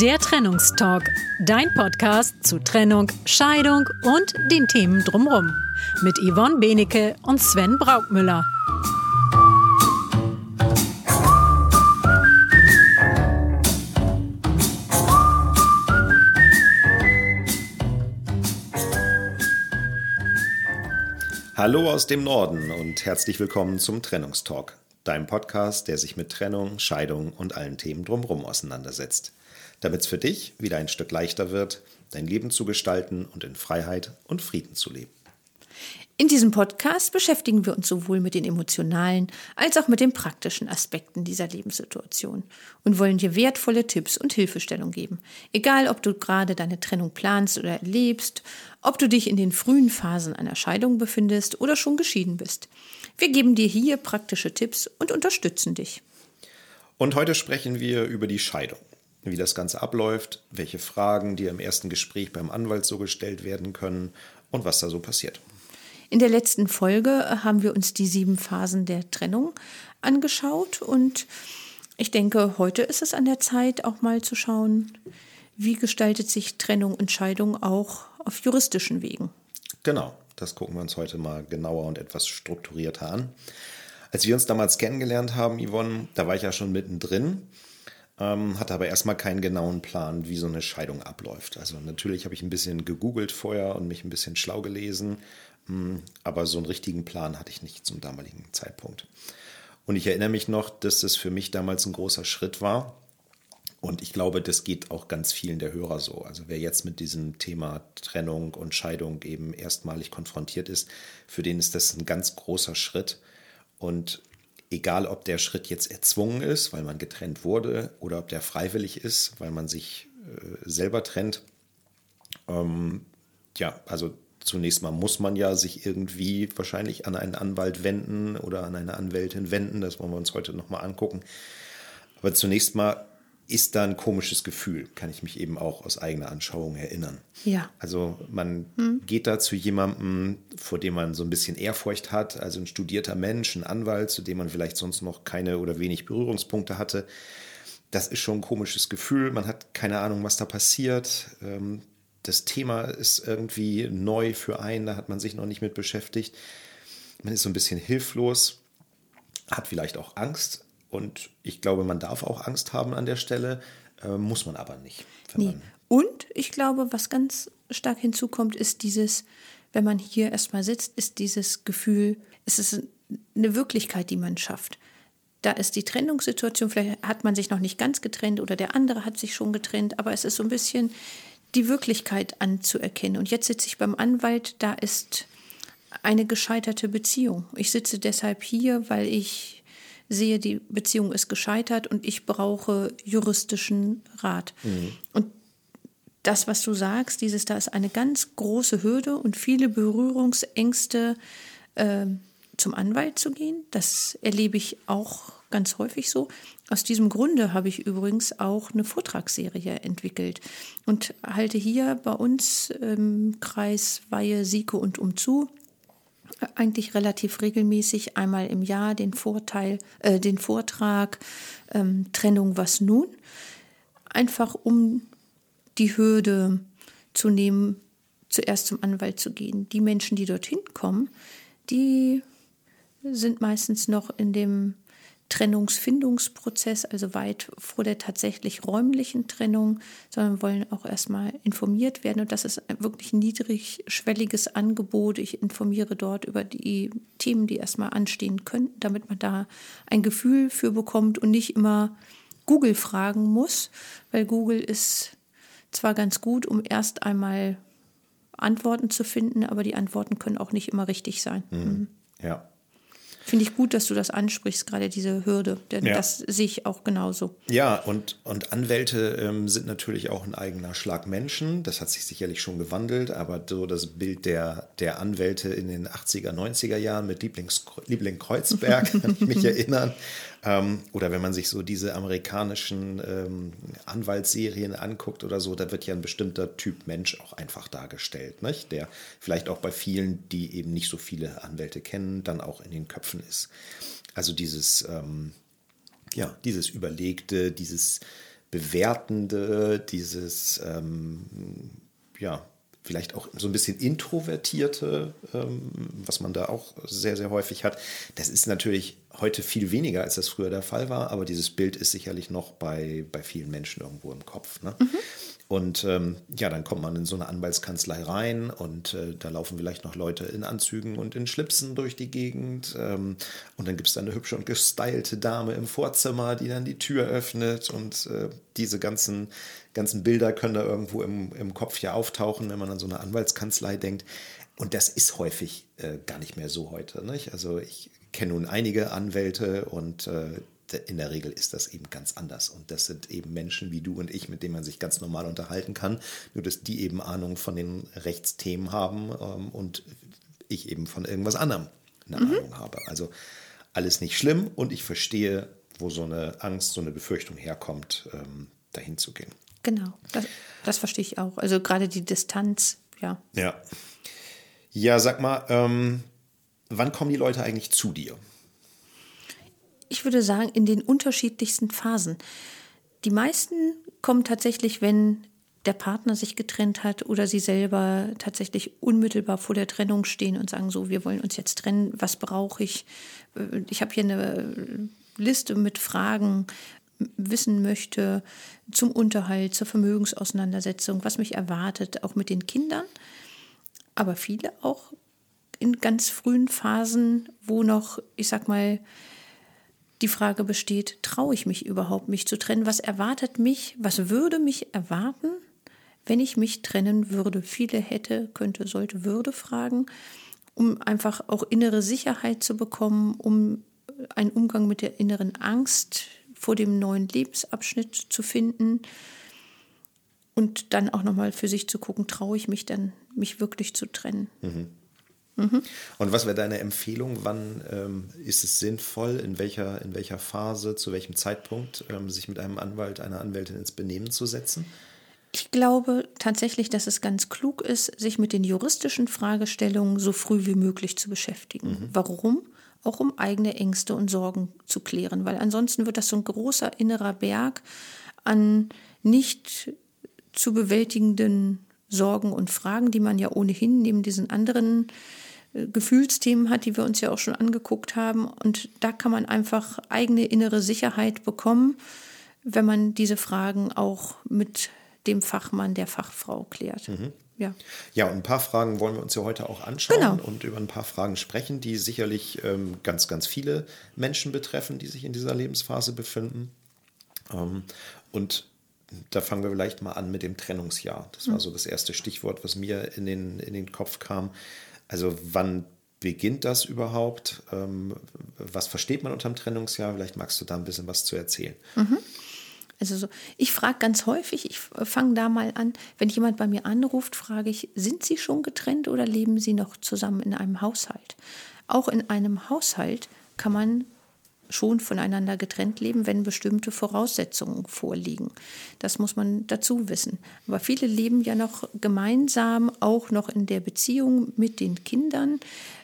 Der Trennungstalk, dein Podcast zu Trennung, Scheidung und den Themen drumherum. Mit Yvonne Benecke und Sven Braukmüller. Hallo aus dem Norden und herzlich willkommen zum Trennungstalk, deinem Podcast, der sich mit Trennung, Scheidung und allen Themen drumherum auseinandersetzt damit es für dich wieder ein Stück leichter wird, dein Leben zu gestalten und in Freiheit und Frieden zu leben. In diesem Podcast beschäftigen wir uns sowohl mit den emotionalen als auch mit den praktischen Aspekten dieser Lebenssituation und wollen dir wertvolle Tipps und Hilfestellung geben. Egal, ob du gerade deine Trennung planst oder erlebst, ob du dich in den frühen Phasen einer Scheidung befindest oder schon geschieden bist. Wir geben dir hier praktische Tipps und unterstützen dich. Und heute sprechen wir über die Scheidung wie das Ganze abläuft, welche Fragen dir im ersten Gespräch beim Anwalt so gestellt werden können und was da so passiert. In der letzten Folge haben wir uns die sieben Phasen der Trennung angeschaut und ich denke, heute ist es an der Zeit, auch mal zu schauen, wie gestaltet sich Trennung und Scheidung auch auf juristischen Wegen. Genau, das gucken wir uns heute mal genauer und etwas strukturierter an. Als wir uns damals kennengelernt haben, Yvonne, da war ich ja schon mittendrin ähm, hatte aber erstmal keinen genauen Plan, wie so eine Scheidung abläuft. Also natürlich habe ich ein bisschen gegoogelt vorher und mich ein bisschen schlau gelesen, hm, aber so einen richtigen Plan hatte ich nicht zum damaligen Zeitpunkt. Und ich erinnere mich noch, dass das für mich damals ein großer Schritt war. Und ich glaube, das geht auch ganz vielen der Hörer so. Also wer jetzt mit diesem Thema Trennung und Scheidung eben erstmalig konfrontiert ist, für den ist das ein ganz großer Schritt. Und egal ob der Schritt jetzt erzwungen ist, weil man getrennt wurde, oder ob der freiwillig ist, weil man sich äh, selber trennt. Ähm, ja, also zunächst mal muss man ja sich irgendwie wahrscheinlich an einen Anwalt wenden oder an eine Anwältin wenden. Das wollen wir uns heute nochmal angucken. Aber zunächst mal ist da ein komisches Gefühl, kann ich mich eben auch aus eigener Anschauung erinnern. Ja. Also man hm. geht da zu jemandem, vor dem man so ein bisschen Ehrfurcht hat, also ein studierter Mensch, ein Anwalt, zu dem man vielleicht sonst noch keine oder wenig Berührungspunkte hatte. Das ist schon ein komisches Gefühl. Man hat keine Ahnung, was da passiert. Ähm, das Thema ist irgendwie neu für einen, da hat man sich noch nicht mit beschäftigt. Man ist so ein bisschen hilflos, hat vielleicht auch Angst, und ich glaube, man darf auch Angst haben an der Stelle, äh, muss man aber nicht. Nee. Und ich glaube, was ganz stark hinzukommt, ist dieses, wenn man hier erstmal sitzt, ist dieses Gefühl, es ist eine Wirklichkeit, die man schafft. Da ist die Trennungssituation, vielleicht hat man sich noch nicht ganz getrennt oder der andere hat sich schon getrennt, aber es ist so ein bisschen die Wirklichkeit anzuerkennen. Und jetzt sitze ich beim Anwalt, da ist eine gescheiterte Beziehung. Ich sitze deshalb hier, weil ich sehe, die Beziehung ist gescheitert und ich brauche juristischen Rat. Mhm. Und das, was du sagst, dieses, da ist eine ganz große Hürde und viele Berührungsängste, äh, zum Anwalt zu gehen. Das erlebe ich auch ganz häufig so. Aus diesem Grunde habe ich übrigens auch eine Vortragsserie entwickelt und halte hier bei uns im Kreis Weihe, Sieke und Umzu eigentlich relativ regelmäßig einmal im Jahr den Vorteil, äh, den Vortrag ähm, Trennung was nun, einfach um die Hürde zu nehmen, zuerst zum Anwalt zu gehen. Die Menschen, die dorthin kommen, die sind meistens noch in dem Trennungsfindungsprozess, also weit vor der tatsächlich räumlichen Trennung, sondern wollen auch erstmal informiert werden. Und das ist ein wirklich niedrigschwelliges Angebot. Ich informiere dort über die Themen, die erstmal anstehen könnten, damit man da ein Gefühl für bekommt und nicht immer Google fragen muss, weil Google ist zwar ganz gut, um erst einmal Antworten zu finden, aber die Antworten können auch nicht immer richtig sein. Mhm. Ja. Finde ich gut, dass du das ansprichst, gerade diese Hürde, denn ja. das sehe ich auch genauso. Ja, und, und Anwälte ähm, sind natürlich auch ein eigener Schlag Menschen. Das hat sich sicherlich schon gewandelt, aber so das Bild der, der Anwälte in den 80er, 90er Jahren mit Lieblings, Liebling Kreuzberg, kann ich mich erinnern. Ähm, oder wenn man sich so diese amerikanischen ähm, Anwaltsserien anguckt oder so, da wird ja ein bestimmter Typ Mensch auch einfach dargestellt, nicht? der vielleicht auch bei vielen, die eben nicht so viele Anwälte kennen, dann auch in den Köpfen ist. Also dieses, ähm, ja, dieses Überlegte, dieses Bewertende, dieses, ähm, ja, vielleicht auch so ein bisschen introvertierte, ähm, was man da auch sehr, sehr häufig hat. Das ist natürlich heute viel weniger, als das früher der Fall war, aber dieses Bild ist sicherlich noch bei, bei vielen Menschen irgendwo im Kopf. Ne? Mhm. Und ähm, ja, dann kommt man in so eine Anwaltskanzlei rein und äh, da laufen vielleicht noch Leute in Anzügen und in Schlipsen durch die Gegend. Ähm, und dann gibt es da eine hübsche und gestylte Dame im Vorzimmer, die dann die Tür öffnet. Und äh, diese ganzen, ganzen Bilder können da irgendwo im, im Kopf ja auftauchen, wenn man an so eine Anwaltskanzlei denkt. Und das ist häufig äh, gar nicht mehr so heute. Nicht? Also ich kenne nun einige Anwälte und äh, in der Regel ist das eben ganz anders. Und das sind eben Menschen wie du und ich, mit denen man sich ganz normal unterhalten kann. Nur, dass die eben Ahnung von den Rechtsthemen haben ähm, und ich eben von irgendwas anderem eine mhm. Ahnung habe. Also alles nicht schlimm und ich verstehe, wo so eine Angst, so eine Befürchtung herkommt, ähm, dahin zu gehen. Genau, das, das verstehe ich auch. Also gerade die Distanz, ja. Ja. Ja, sag mal, ähm, wann kommen die Leute eigentlich zu dir? Ich würde sagen, in den unterschiedlichsten Phasen. Die meisten kommen tatsächlich, wenn der Partner sich getrennt hat oder sie selber tatsächlich unmittelbar vor der Trennung stehen und sagen, so, wir wollen uns jetzt trennen, was brauche ich? Äh, ich habe hier eine Liste mit Fragen, wissen möchte zum Unterhalt, zur Vermögensauseinandersetzung, was mich erwartet, auch mit den Kindern. Aber viele auch in ganz frühen Phasen, wo noch, ich sag mal, die Frage besteht, traue ich mich überhaupt, mich zu trennen? Was erwartet mich? Was würde mich erwarten, wenn ich mich trennen würde? Viele hätte, könnte, sollte, würde fragen, um einfach auch innere Sicherheit zu bekommen, um einen Umgang mit der inneren Angst vor dem neuen Lebensabschnitt zu finden und dann auch nochmal für sich zu gucken, traue ich mich dann, mich wirklich zu trennen. Mhm. Mhm. Und was wäre deine Empfehlung? Wann ähm, ist es sinnvoll, in welcher, in welcher Phase, zu welchem Zeitpunkt ähm, sich mit einem Anwalt, einer Anwältin ins Benehmen zu setzen? Ich glaube tatsächlich, dass es ganz klug ist, sich mit den juristischen Fragestellungen so früh wie möglich zu beschäftigen. Mhm. Warum? Auch um eigene Ängste und Sorgen zu klären, weil ansonsten wird das so ein großer innerer Berg an nicht zu bewältigenden Sorgen und Fragen, die man ja ohnehin neben diesen anderen Gefühlsthemen hat, die wir uns ja auch schon angeguckt haben. Und da kann man einfach eigene innere Sicherheit bekommen, wenn man diese Fragen auch mit dem Fachmann, der Fachfrau klärt. Mhm. Ja. ja, und ein paar Fragen wollen wir uns ja heute auch anschauen genau. und über ein paar Fragen sprechen, die sicherlich ähm, ganz, ganz viele Menschen betreffen, die sich in dieser Lebensphase befinden. Ähm, und da fangen wir vielleicht mal an mit dem Trennungsjahr. Das war mhm. so das erste Stichwort, was mir in den, in den Kopf kam. Also wann beginnt das überhaupt? Ähm, was versteht man unter dem Trennungsjahr? Vielleicht magst du da ein bisschen was zu erzählen. Mhm. Also so, ich frage ganz häufig, ich fange da mal an, wenn jemand bei mir anruft, frage ich, sind Sie schon getrennt oder leben Sie noch zusammen in einem Haushalt? Auch in einem Haushalt kann man schon voneinander getrennt leben, wenn bestimmte Voraussetzungen vorliegen. Das muss man dazu wissen. Aber viele leben ja noch gemeinsam, auch noch in der Beziehung mit den Kindern,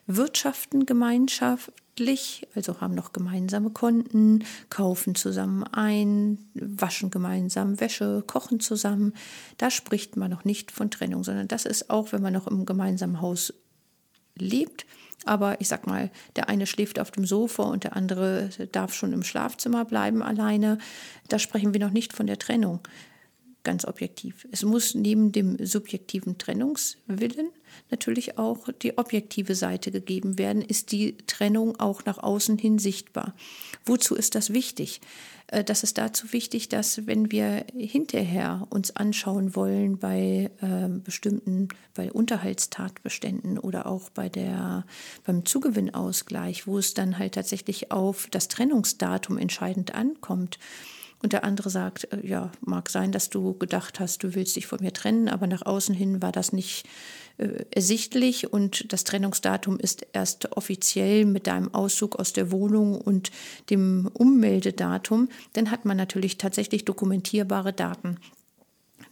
wirtschaften gemeinschaftlich, also haben noch gemeinsame Konten, kaufen zusammen ein, waschen gemeinsam Wäsche, kochen zusammen. Da spricht man noch nicht von Trennung, sondern das ist auch, wenn man noch im gemeinsamen Haus lebt, aber ich sag mal, der eine schläft auf dem Sofa und der andere darf schon im Schlafzimmer bleiben alleine. Da sprechen wir noch nicht von der Trennung. Ganz objektiv. Es muss neben dem subjektiven Trennungswillen natürlich auch die objektive Seite gegeben werden. Ist die Trennung auch nach außen hin sichtbar? Wozu ist das wichtig? Äh, das ist dazu wichtig, dass wenn wir hinterher uns anschauen wollen bei äh, bestimmten, bei Unterhaltstatbeständen oder auch bei der, beim Zugewinnausgleich, wo es dann halt tatsächlich auf das Trennungsdatum entscheidend ankommt, und der andere sagt, äh, ja, mag sein, dass du gedacht hast, du willst dich von mir trennen, aber nach außen hin war das nicht äh, ersichtlich und das Trennungsdatum ist erst offiziell mit deinem Auszug aus der Wohnung und dem Ummeldedatum, dann hat man natürlich tatsächlich dokumentierbare Daten.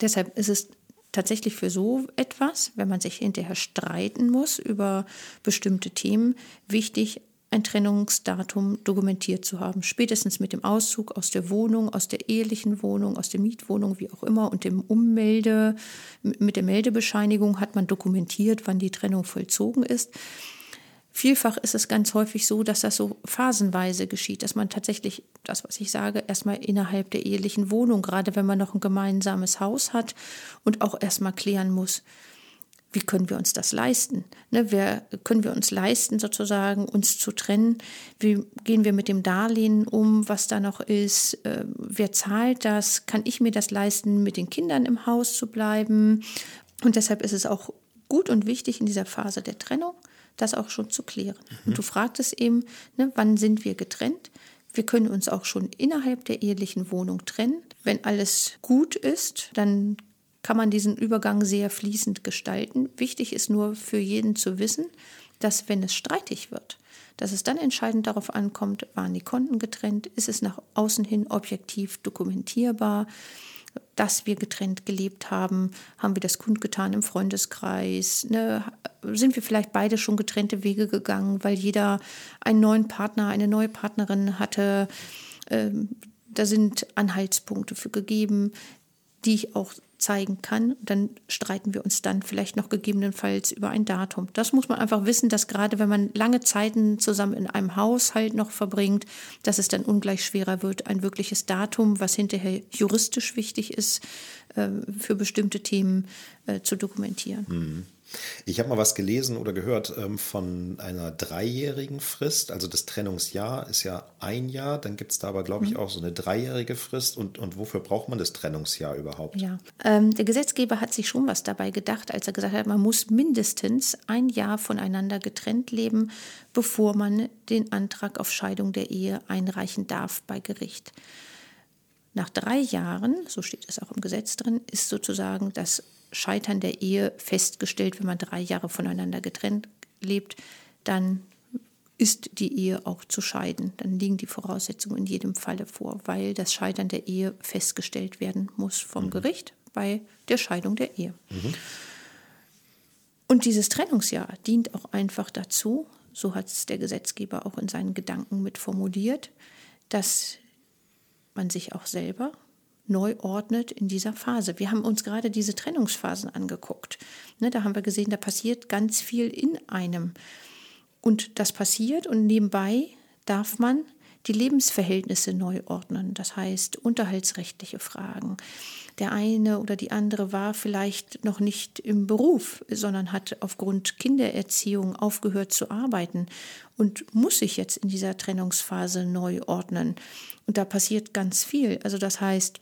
Deshalb ist es tatsächlich für so etwas, wenn man sich hinterher streiten muss über bestimmte Themen, wichtig, ein Trennungsdatum dokumentiert zu haben. Spätestens mit dem Auszug aus der Wohnung, aus der ehelichen Wohnung, aus der Mietwohnung, wie auch immer, und dem Ummelde, mit der Meldebescheinigung hat man dokumentiert, wann die Trennung vollzogen ist. Vielfach ist es ganz häufig so, dass das so phasenweise geschieht, dass man tatsächlich, das was ich sage, erstmal innerhalb der ehelichen Wohnung, gerade wenn man noch ein gemeinsames Haus hat und auch erstmal klären muss, wie können wir uns das leisten? Ne, wer, können wir uns leisten, sozusagen uns zu trennen? Wie gehen wir mit dem Darlehen um, was da noch ist? Äh, wer zahlt das? Kann ich mir das leisten, mit den Kindern im Haus zu bleiben? Und deshalb ist es auch gut und wichtig in dieser Phase der Trennung, das auch schon zu klären. Mhm. Und du fragtest eben, ne, wann sind wir getrennt? Wir können uns auch schon innerhalb der ehelichen Wohnung trennen. Wenn alles gut ist, dann kann man diesen Übergang sehr fließend gestalten. Wichtig ist nur für jeden zu wissen, dass wenn es streitig wird, dass es dann entscheidend darauf ankommt, waren die Konten getrennt, ist es nach außen hin objektiv dokumentierbar, dass wir getrennt gelebt haben, haben wir das kundgetan im Freundeskreis, ne? sind wir vielleicht beide schon getrennte Wege gegangen, weil jeder einen neuen Partner, eine neue Partnerin hatte. Ähm, da sind Anhaltspunkte für gegeben, die ich auch zeigen kann. Dann streiten wir uns dann vielleicht noch gegebenenfalls über ein Datum. Das muss man einfach wissen, dass gerade wenn man lange Zeiten zusammen in einem Haushalt noch verbringt, dass es dann ungleich schwerer wird, ein wirkliches Datum, was hinterher juristisch wichtig ist, äh, für bestimmte Themen äh, zu dokumentieren. Mhm. Ich habe mal was gelesen oder gehört ähm, von einer dreijährigen Frist. Also das Trennungsjahr ist ja ein Jahr. Dann gibt es da aber, glaube ich, mhm. auch so eine dreijährige Frist. Und, und wofür braucht man das Trennungsjahr überhaupt? Ja, ähm, der Gesetzgeber hat sich schon was dabei gedacht, als er gesagt hat, man muss mindestens ein Jahr voneinander getrennt leben, bevor man den Antrag auf Scheidung der Ehe einreichen darf bei Gericht. Nach drei Jahren, so steht es auch im Gesetz drin, ist sozusagen das Scheitern der Ehe festgestellt, wenn man drei Jahre voneinander getrennt lebt, dann ist die Ehe auch zu scheiden. Dann liegen die Voraussetzungen in jedem Falle vor, weil das Scheitern der Ehe festgestellt werden muss vom mhm. Gericht bei der Scheidung der Ehe. Mhm. Und dieses Trennungsjahr dient auch einfach dazu, so hat es der Gesetzgeber auch in seinen Gedanken mit formuliert, dass man sich auch selber neu ordnet in dieser Phase. Wir haben uns gerade diese Trennungsphasen angeguckt. Ne, da haben wir gesehen, da passiert ganz viel in einem. Und das passiert und nebenbei darf man die Lebensverhältnisse neu ordnen. Das heißt, unterhaltsrechtliche Fragen. Der eine oder die andere war vielleicht noch nicht im Beruf, sondern hat aufgrund Kindererziehung aufgehört zu arbeiten und muss sich jetzt in dieser Trennungsphase neu ordnen. Und da passiert ganz viel. Also das heißt,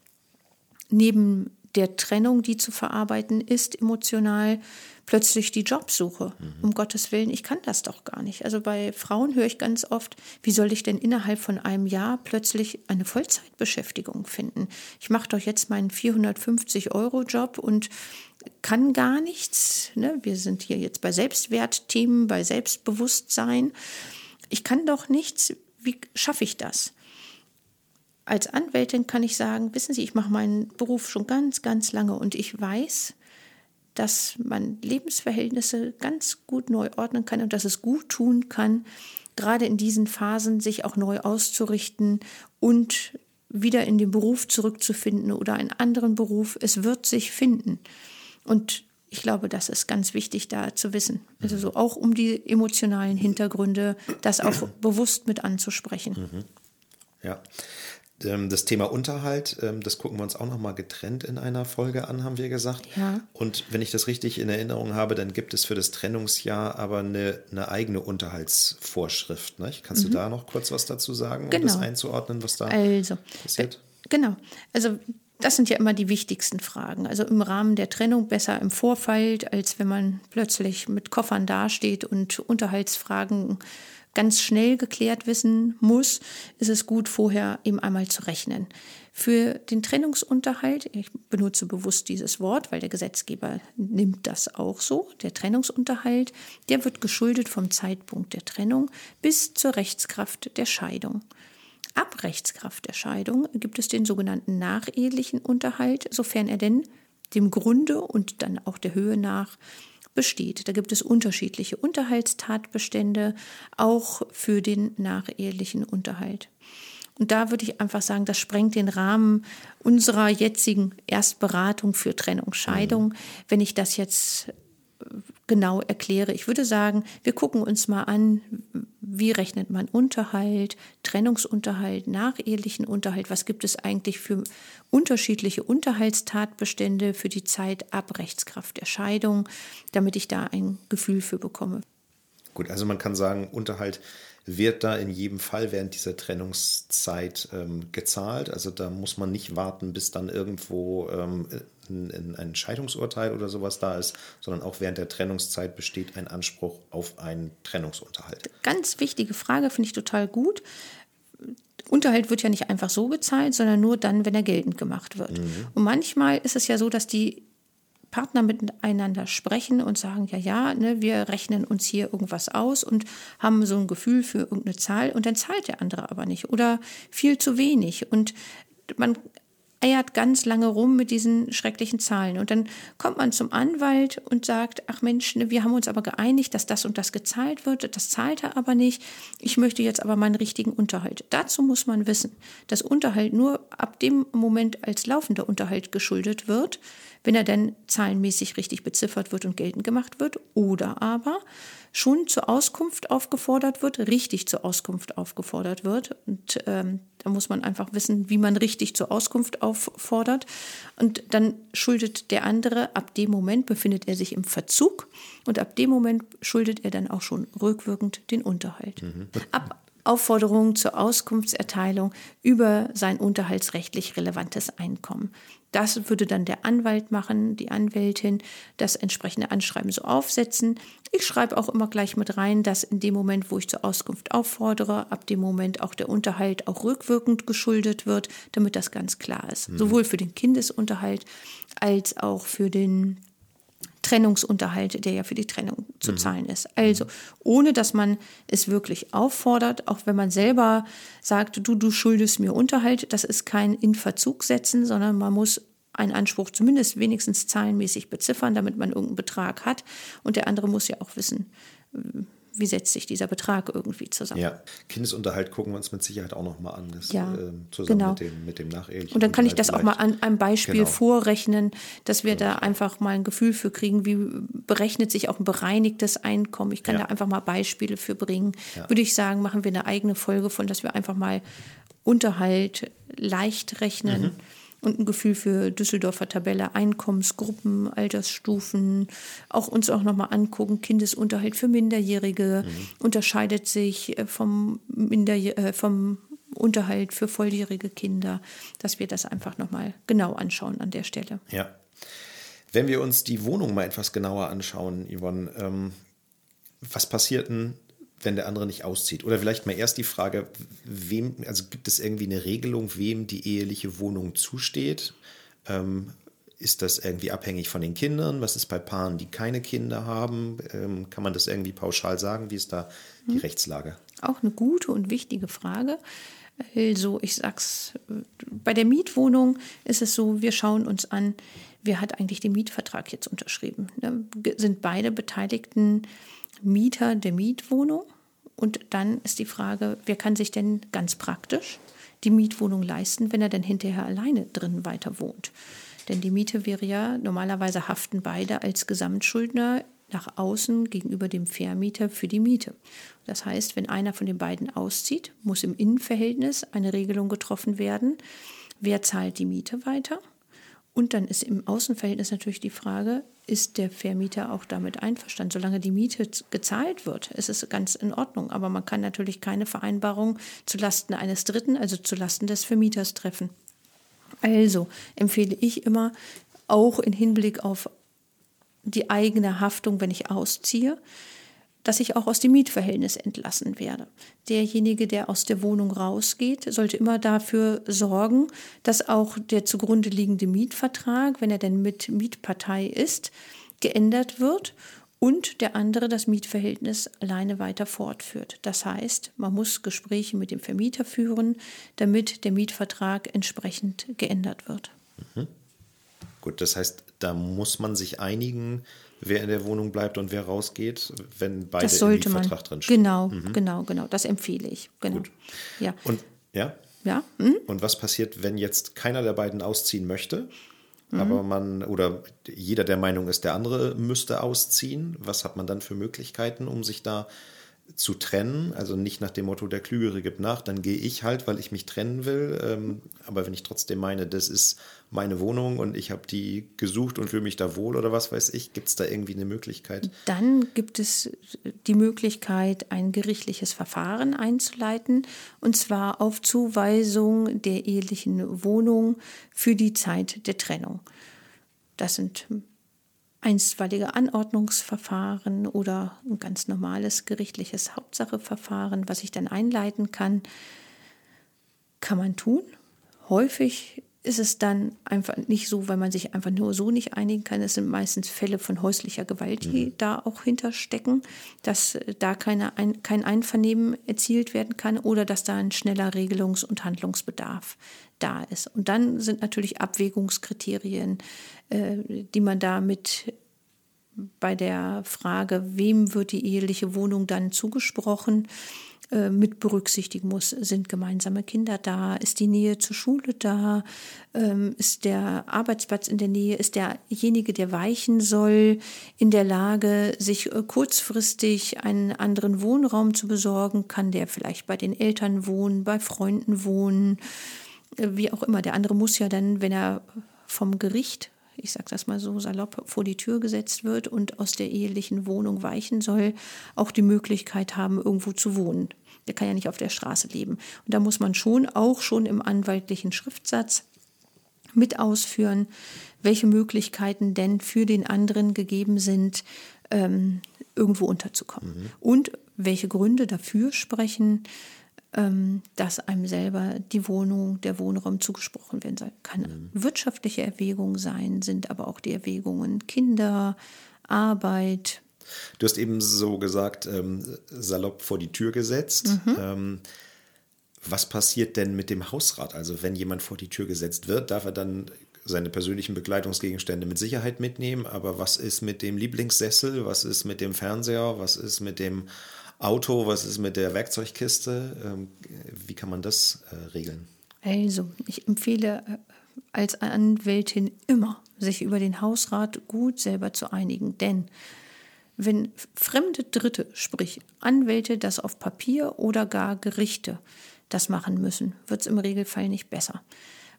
neben der Trennung, die zu verarbeiten ist, emotional, plötzlich die Jobsuche. Mhm. Um Gottes Willen, ich kann das doch gar nicht. Also bei Frauen höre ich ganz oft, wie soll ich denn innerhalb von einem Jahr plötzlich eine Vollzeitbeschäftigung finden? Ich mache doch jetzt meinen 450-Euro-Job und kann gar nichts. Ne? Wir sind hier jetzt bei Selbstwertthemen, bei Selbstbewusstsein. Ich kann doch nichts. Wie schaffe ich das? Als Anwältin kann ich sagen, wissen Sie, ich mache meinen Beruf schon ganz, ganz lange und ich weiß, dass man Lebensverhältnisse ganz gut neu ordnen kann und dass es gut tun kann, gerade in diesen Phasen sich auch neu auszurichten und wieder in den Beruf zurückzufinden oder einen anderen Beruf. Es wird sich finden. Und ich glaube, das ist ganz wichtig da zu wissen. Also so auch um die emotionalen Hintergründe, das auch bewusst mit anzusprechen. Mhm. Ja, das Thema Unterhalt, ähm, das gucken wir uns auch nochmal getrennt in einer Folge an, haben wir gesagt. Ja. Und wenn ich das richtig in Erinnerung habe, dann gibt es für das Trennungsjahr aber eine, eine eigene Unterhaltsvorschrift. Nicht? Kannst mhm. du da noch kurz was dazu sagen, genau. um das einzuordnen, was da also, passiert? Äh, genau. Also das sind ja immer die wichtigsten Fragen. Also im Rahmen der Trennung besser im Vorfeld, als wenn man plötzlich mit Koffern dasteht und Unterhaltsfragen ganz schnell geklärt wissen muss, ist es gut, vorher eben einmal zu rechnen. Für den Trennungsunterhalt, ich benutze bewusst dieses Wort, weil der Gesetzgeber nimmt das auch so, der Trennungsunterhalt, der wird geschuldet vom Zeitpunkt der Trennung bis zur Rechtskraft der Scheidung. Ab Rechtskraft der Scheidung gibt es den sogenannten nachehelichen Unterhalt, sofern er denn dem Grunde und dann auch der Höhe nach besteht. Da gibt es unterschiedliche Unterhaltstatbestände, auch für den nachehelichen Unterhalt. Und da würde ich einfach sagen, das sprengt den Rahmen unserer jetzigen Erstberatung für Trennung, Scheidung. Mhm. Wenn ich das jetzt genau erkläre. Ich würde sagen, wir gucken uns mal an, wie rechnet man Unterhalt, Trennungsunterhalt, nachehelichen Unterhalt, was gibt es eigentlich für unterschiedliche Unterhaltstatbestände für die Zeit ab Rechtskraft der Scheidung, damit ich da ein Gefühl für bekomme. Gut, also man kann sagen, Unterhalt wird da in jedem Fall während dieser Trennungszeit ähm, gezahlt. Also da muss man nicht warten, bis dann irgendwo ähm, ein, ein Scheidungsurteil oder sowas da ist, sondern auch während der Trennungszeit besteht ein Anspruch auf einen Trennungsunterhalt. Ganz wichtige Frage, finde ich total gut. Unterhalt wird ja nicht einfach so gezahlt, sondern nur dann, wenn er geltend gemacht wird. Mhm. Und manchmal ist es ja so, dass die Partner miteinander sprechen und sagen, ja, ja, ne, wir rechnen uns hier irgendwas aus und haben so ein Gefühl für irgendeine Zahl und dann zahlt der andere aber nicht oder viel zu wenig. Und man eiert ganz lange rum mit diesen schrecklichen Zahlen. Und dann kommt man zum Anwalt und sagt, ach Mensch, ne, wir haben uns aber geeinigt, dass das und das gezahlt wird. Das zahlt er aber nicht. Ich möchte jetzt aber meinen richtigen Unterhalt. Dazu muss man wissen, dass Unterhalt nur ab dem Moment als laufender Unterhalt geschuldet wird, wenn er denn zahlenmäßig richtig beziffert wird und geltend gemacht wird. Oder aber schon zur Auskunft aufgefordert wird, richtig zur Auskunft aufgefordert wird. Und ähm, da muss man einfach wissen, wie man richtig zur Auskunft auffordert. Und dann schuldet der andere, ab dem Moment befindet er sich im Verzug und ab dem Moment schuldet er dann auch schon rückwirkend den Unterhalt. Mhm. Ab Aufforderung zur Auskunftserteilung über sein unterhaltsrechtlich relevantes Einkommen. Das würde dann der Anwalt machen, die Anwältin, das entsprechende Anschreiben so aufsetzen. Ich schreibe auch immer gleich mit rein, dass in dem Moment, wo ich zur Auskunft auffordere, ab dem Moment auch der Unterhalt auch rückwirkend geschuldet wird, damit das ganz klar ist. Mhm. Sowohl für den Kindesunterhalt als auch für den Trennungsunterhalt, der ja für die Trennung zu mhm. zahlen ist. Also ohne dass man es wirklich auffordert, auch wenn man selber sagt, du, du schuldest mir Unterhalt, das ist kein in Verzug setzen, sondern man muss einen Anspruch zumindest wenigstens zahlenmäßig beziffern, damit man irgendeinen Betrag hat. Und der andere muss ja auch wissen, wie setzt sich dieser Betrag irgendwie zusammen. Ja, Kindesunterhalt gucken wir uns mit Sicherheit auch nochmal an, das, ja, äh, zusammen genau. mit dem, mit dem nachehelichen. Und dann kann ich das auch mal an einem Beispiel genau. vorrechnen, dass wir genau. da einfach mal ein Gefühl für kriegen, wie berechnet sich auch ein bereinigtes Einkommen. Ich kann ja. da einfach mal Beispiele für bringen. Ja. Würde ich sagen, machen wir eine eigene Folge von, dass wir einfach mal Unterhalt leicht rechnen. Mhm und ein Gefühl für Düsseldorfer Tabelle, Einkommensgruppen, Altersstufen, auch uns auch nochmal angucken, Kindesunterhalt für Minderjährige mhm. unterscheidet sich äh, vom, Minder, äh, vom Unterhalt für volljährige Kinder, dass wir das einfach nochmal genau anschauen an der Stelle. Ja. Wenn wir uns die Wohnung mal etwas genauer anschauen, Yvonne, ähm, was passiert denn, wenn der andere nicht auszieht? Oder vielleicht mal erst die Frage, wem, also gibt es irgendwie eine Regelung, wem die eheliche Wohnung zusteht? Ähm, ist das irgendwie abhängig von den Kindern? Was ist bei Paaren, die keine Kinder haben? Ähm, kann man das irgendwie pauschal sagen? Wie ist da die hm. Rechtslage? Auch eine gute und wichtige Frage. Also, ich sag's, bei der Mietwohnung ist es so, wir schauen uns an, wer hat eigentlich den Mietvertrag jetzt unterschrieben? Ne? Sind beide Beteiligten Mieter der Mietwohnung. Und dann ist die Frage, wer kann sich denn ganz praktisch die Mietwohnung leisten, wenn er denn hinterher alleine drin weiter wohnt? Denn die Miete wäre ja, normalerweise haften beide als Gesamtschuldner nach außen gegenüber dem Vermieter für die Miete. Das heißt, wenn einer von den beiden auszieht, muss im Innenverhältnis eine Regelung getroffen werden, wer zahlt die Miete weiter und dann ist im Außenverhältnis natürlich die Frage, ist der Vermieter auch damit einverstanden? Solange die Miete gezahlt wird, ist es ganz in Ordnung. Aber man kann natürlich keine Vereinbarung zulasten eines Dritten, also zulasten des Vermieters treffen. Also empfehle ich immer, auch im Hinblick auf die eigene Haftung, wenn ich ausziehe, dass ich auch aus dem Mietverhältnis entlassen werde. Derjenige, der aus der Wohnung rausgeht, sollte immer dafür sorgen, dass auch der zugrunde liegende Mietvertrag, wenn er denn mit Mietpartei ist, geändert wird und der andere das Mietverhältnis alleine weiter fortführt. Das heißt, man muss Gespräche mit dem Vermieter führen, damit der Mietvertrag entsprechend geändert wird. Mhm. Gut, das heißt, da muss man sich einigen, wer in der Wohnung bleibt und wer rausgeht, wenn beide Das sollte im. Vertrag drin stehen. Genau, genau, genau. Das empfehle ich. Genau. Gut. Ja. Und ja, Ja. Hm? Und was passiert, wenn jetzt keiner der beiden ausziehen möchte? Mhm. Aber man oder jeder der Meinung ist, der andere müsste ausziehen. Was hat man dann für Möglichkeiten, um sich da zu trennen? Also nicht nach dem Motto, der Klügere gibt nach, dann gehe ich halt, weil ich mich trennen will. Ähm, aber wenn ich trotzdem meine, das ist meine Wohnung und ich habe die gesucht und fühle mich da wohl oder was weiß ich, gibt es da irgendwie eine Möglichkeit? Dann gibt es die Möglichkeit, ein gerichtliches Verfahren einzuleiten, und zwar auf Zuweisung der ehelichen Wohnung für die Zeit der Trennung. Das sind einstweilige Anordnungsverfahren oder ein ganz normales gerichtliches Hauptsacheverfahren, was ich dann einleiten kann, kann man tun. Häufig ist es dann einfach nicht so, weil man sich einfach nur so nicht einigen kann. Es sind meistens Fälle von häuslicher Gewalt, die da auch hinterstecken, dass äh, da keine ein, kein Einvernehmen erzielt werden kann oder dass da ein schneller Regelungs- und Handlungsbedarf da ist. Und dann sind natürlich Abwägungskriterien, äh, die man da mit bei der Frage, wem wird die eheliche Wohnung dann zugesprochen, äh, mit berücksichtigen muss. Sind gemeinsame Kinder da? Ist die Nähe zur Schule da? Ähm, ist der Arbeitsplatz in der Nähe? Ist derjenige, der weichen soll, in der Lage, sich äh, kurzfristig einen anderen Wohnraum zu besorgen? Kann der vielleicht bei den Eltern wohnen, bei Freunden wohnen? Äh, Wie auch immer. Der andere muss ja dann, wenn er vom Gericht ich sage das mal so salopp, vor die Tür gesetzt wird und aus der ehelichen Wohnung weichen soll, auch die Möglichkeit haben, irgendwo zu wohnen. Der kann ja nicht auf der Straße leben. Und da muss man schon auch schon im anwaltlichen Schriftsatz mit ausführen, welche Möglichkeiten denn für den anderen gegeben sind, ähm, irgendwo unterzukommen. Und welche Gründe dafür sprechen, dass einem selber die Wohnung, der Wohnraum zugesprochen werden soll. Kann wirtschaftliche Erwägungen sein, sind aber auch die Erwägungen Kinder, Arbeit. Du hast eben so gesagt, ähm, salopp vor die Tür gesetzt. Ähm, was passiert denn mit dem Hausrat? Also wenn jemand vor die Tür gesetzt wird, darf er dann seine persönlichen Begleitungsgegenstände mit Sicherheit mitnehmen. Aber was ist mit dem Lieblingssessel? Was ist mit dem Fernseher? Was ist mit dem Auto? Was ist mit der Werkzeugkiste? Ähm, wie kann man das äh, regeln? Also, ich empfehle äh, als Anwältin immer, sich über den Hausrat gut selber zu einigen. Denn wenn fremde Dritte, sprich Anwälte, das auf Papier oder gar Gerichte das machen müssen, wird es im Regelfall nicht besser.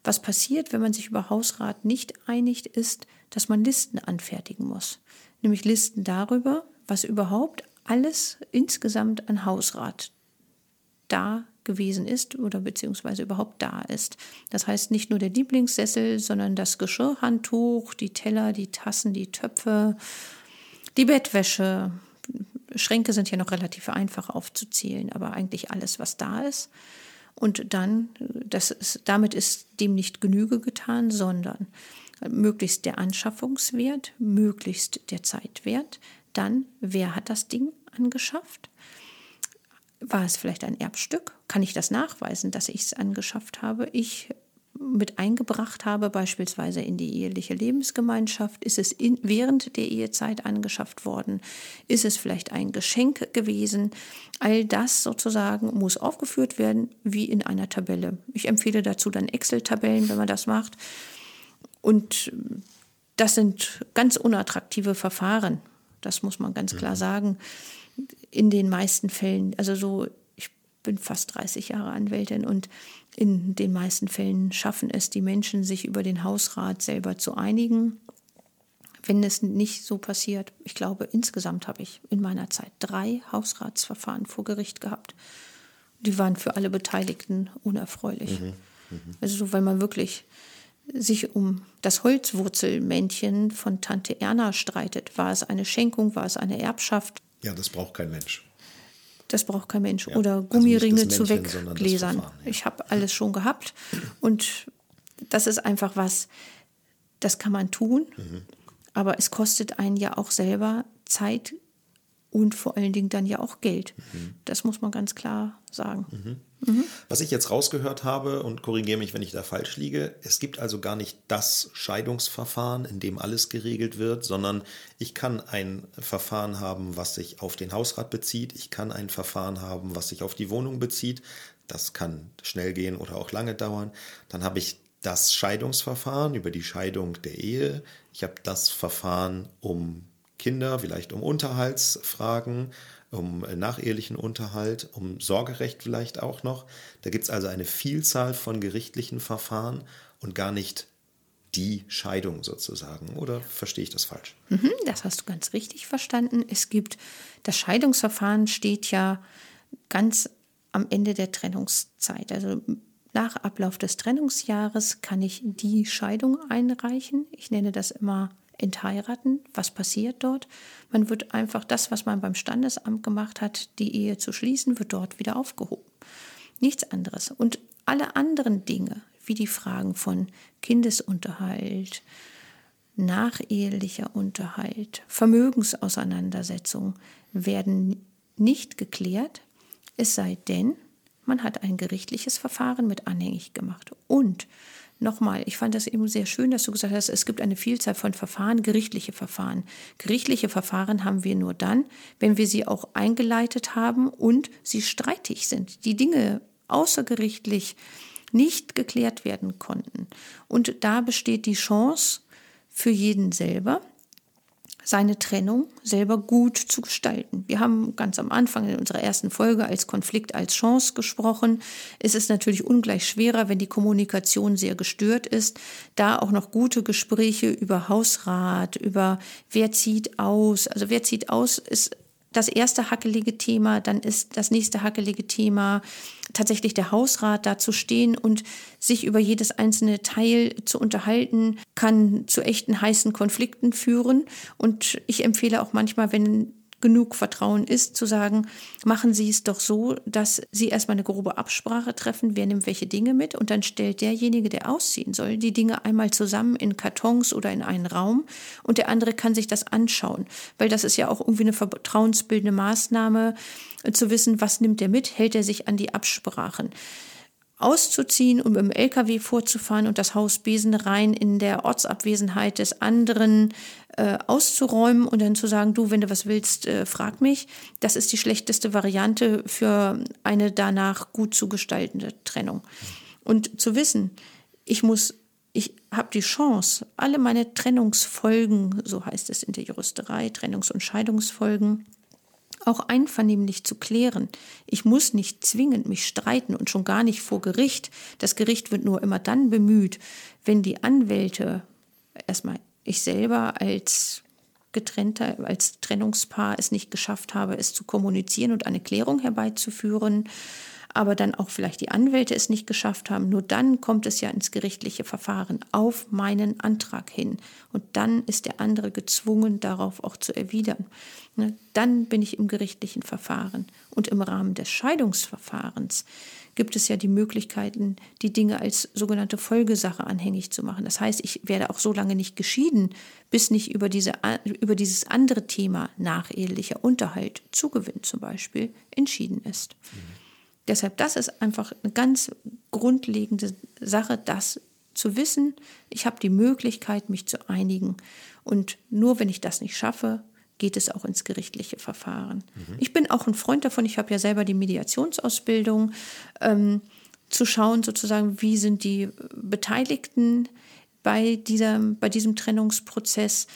Was passiert, wenn man sich über Hausrat nicht einigt, ist, dass man Listen anfertigen muss. Nämlich Listen darüber, was überhaupt alles insgesamt an Hausrat da gewesen ist oder beziehungsweise überhaupt da ist. Das heißt nicht nur der Lieblingssessel, sondern das Geschirrhandtuch, die Teller, die Tassen, die Töpfe, die Bettwäsche. Schränke sind ja noch relativ einfach aufzuzählen, aber eigentlich alles, was da ist. Und dann, das ist, damit ist dem nicht Genüge getan, sondern möglichst der Anschaffungswert, möglichst der Zeitwert. Dann, wer hat das Ding angeschafft? War es vielleicht ein Erbstück? Kann ich das nachweisen, dass ich es angeschafft habe? Ich mit eingebracht habe, beispielsweise in die eheliche Lebensgemeinschaft? Ist es in, während der Ehezeit angeschafft worden? Ist es vielleicht ein Geschenk gewesen? All das sozusagen muss aufgeführt werden wie in einer Tabelle. Ich empfehle dazu dann Excel-Tabellen, wenn man das macht. Und das sind ganz unattraktive Verfahren. Das muss man ganz klar sagen. In den meisten Fällen, also so, ich bin fast 30 Jahre Anwältin und in den meisten Fällen schaffen es die Menschen, sich über den Hausrat selber zu einigen. Wenn es nicht so passiert, ich glaube, insgesamt habe ich in meiner Zeit drei Hausratsverfahren vor Gericht gehabt. Die waren für alle Beteiligten unerfreulich. Also so, weil man wirklich sich um das Holzwurzelmännchen von Tante Erna streitet. War es eine Schenkung, war es eine Erbschaft? Ja, das braucht kein Mensch. Das braucht kein Mensch. Ja, Oder also Gummiringe das zu Weggläsern. Ja. Ich habe alles schon gehabt. Und das ist einfach was, das kann man tun. Mhm. Aber es kostet einen ja auch selber Zeit und vor allen Dingen dann ja auch Geld. Mhm. Das muss man ganz klar sagen. Was ich jetzt rausgehört habe, und korrigiere mich, wenn ich da falsch liege, es gibt also gar nicht das Scheidungsverfahren, in dem alles geregelt wird, sondern ich kann ein Verfahren haben, was sich auf den Hausrat bezieht, ich kann ein Verfahren haben, was sich auf die Wohnung bezieht, das kann schnell gehen oder auch lange dauern. Dann habe ich das Scheidungsverfahren über die Scheidung der Ehe, ich habe das Verfahren um Kinder, vielleicht um Unterhaltsfragen, um nachehelichen Unterhalt, um Sorgerecht vielleicht auch noch. Da gibt es also eine Vielzahl von gerichtlichen Verfahren und gar nicht die Scheidung sozusagen. Oder verstehe ich das falsch? Mhm, das hast du ganz richtig verstanden. Es gibt, das Scheidungsverfahren steht ja ganz am Ende der Trennungszeit. Also nach Ablauf des Trennungsjahres kann ich die Scheidung einreichen. Ich nenne das immer entheiraten. Was passiert dort? Man wird einfach das, was man beim Standesamt gemacht hat, die Ehe zu schließen, wird dort wieder aufgehoben. Nichts anderes. Und alle anderen Dinge, wie die Fragen von Kindesunterhalt, nachehelicher Unterhalt, Vermögensauseinandersetzung, werden nicht geklärt, es sei denn, man hat ein gerichtliches Verfahren mit anhängig gemacht. Und Nochmal, ich fand das eben sehr schön, dass du gesagt hast, es gibt eine Vielzahl von Verfahren, gerichtliche Verfahren. Gerichtliche Verfahren haben wir nur dann, wenn wir sie auch eingeleitet haben und sie streitig sind. Die Dinge außergerichtlich nicht geklärt werden konnten. Und da besteht die Chance für jeden selber, seine Trennung selber gut zu gestalten. Wir haben ganz am Anfang in unserer ersten Folge als Konflikt als Chance gesprochen. Es ist natürlich ungleich schwerer, wenn die Kommunikation sehr gestört ist, da auch noch gute Gespräche über Hausrat, über wer zieht aus. Also wer zieht aus ist das erste hackelige Thema, dann ist das nächste hackelige Thema tatsächlich der Hausrat da zu stehen und sich über jedes einzelne Teil zu unterhalten, kann zu echten heißen Konflikten führen. Und ich empfehle auch manchmal, wenn genug Vertrauen ist, zu sagen, machen Sie es doch so, dass Sie erstmal eine grobe Absprache treffen, wer nimmt welche Dinge mit und dann stellt derjenige, der ausziehen soll, die Dinge einmal zusammen in Kartons oder in einen Raum und der andere kann sich das anschauen, weil das ist ja auch irgendwie eine vertrauensbildende Maßnahme, äh, zu wissen, was nimmt er mit, hält er sich an die Absprachen auszuziehen mit dem LKW vorzufahren und das Haus Besenrein in der Ortsabwesenheit des anderen äh, auszuräumen und dann zu sagen, du, wenn du was willst, äh, frag mich. Das ist die schlechteste Variante für eine danach gut zu gestaltende Trennung. Und zu wissen, ich muss, ich habe die Chance, alle meine Trennungsfolgen, so heißt es in der Juristerei, Trennungs- und Scheidungsfolgen, auch einvernehmlich zu klären. Ich muss nicht zwingend mich streiten und schon gar nicht vor Gericht. Das Gericht wird nur immer dann bemüht, wenn die Anwälte, erstmal ich selber als getrennter, als Trennungspaar es nicht geschafft habe, es zu kommunizieren und eine Klärung herbeizuführen, aber dann auch vielleicht die Anwälte es nicht geschafft haben. Nur dann kommt es ja ins gerichtliche Verfahren auf meinen Antrag hin. Und dann ist der andere gezwungen, darauf auch zu erwidern. Ne, dann bin ich im gerichtlichen Verfahren. Und im Rahmen des Scheidungsverfahrens gibt es ja die Möglichkeiten, die Dinge als sogenannte Folgesache anhängig zu machen. Das heißt, ich werde auch so lange nicht geschieden, bis nicht über, diese, über dieses andere Thema nachehelicher Unterhalt, Zugewinn zum Beispiel, entschieden ist. Mhm. Deshalb, das ist einfach eine ganz grundlegende Sache, das zu wissen, ich habe die Möglichkeit, mich zu einigen. Und nur wenn ich das nicht schaffe, geht es auch ins gerichtliche Verfahren. Mhm. Ich bin auch ein Freund davon, ich habe ja selber die Mediationsausbildung, ähm, zu schauen sozusagen, wie sind die Beteiligten bei, dieser, bei diesem Trennungsprozess,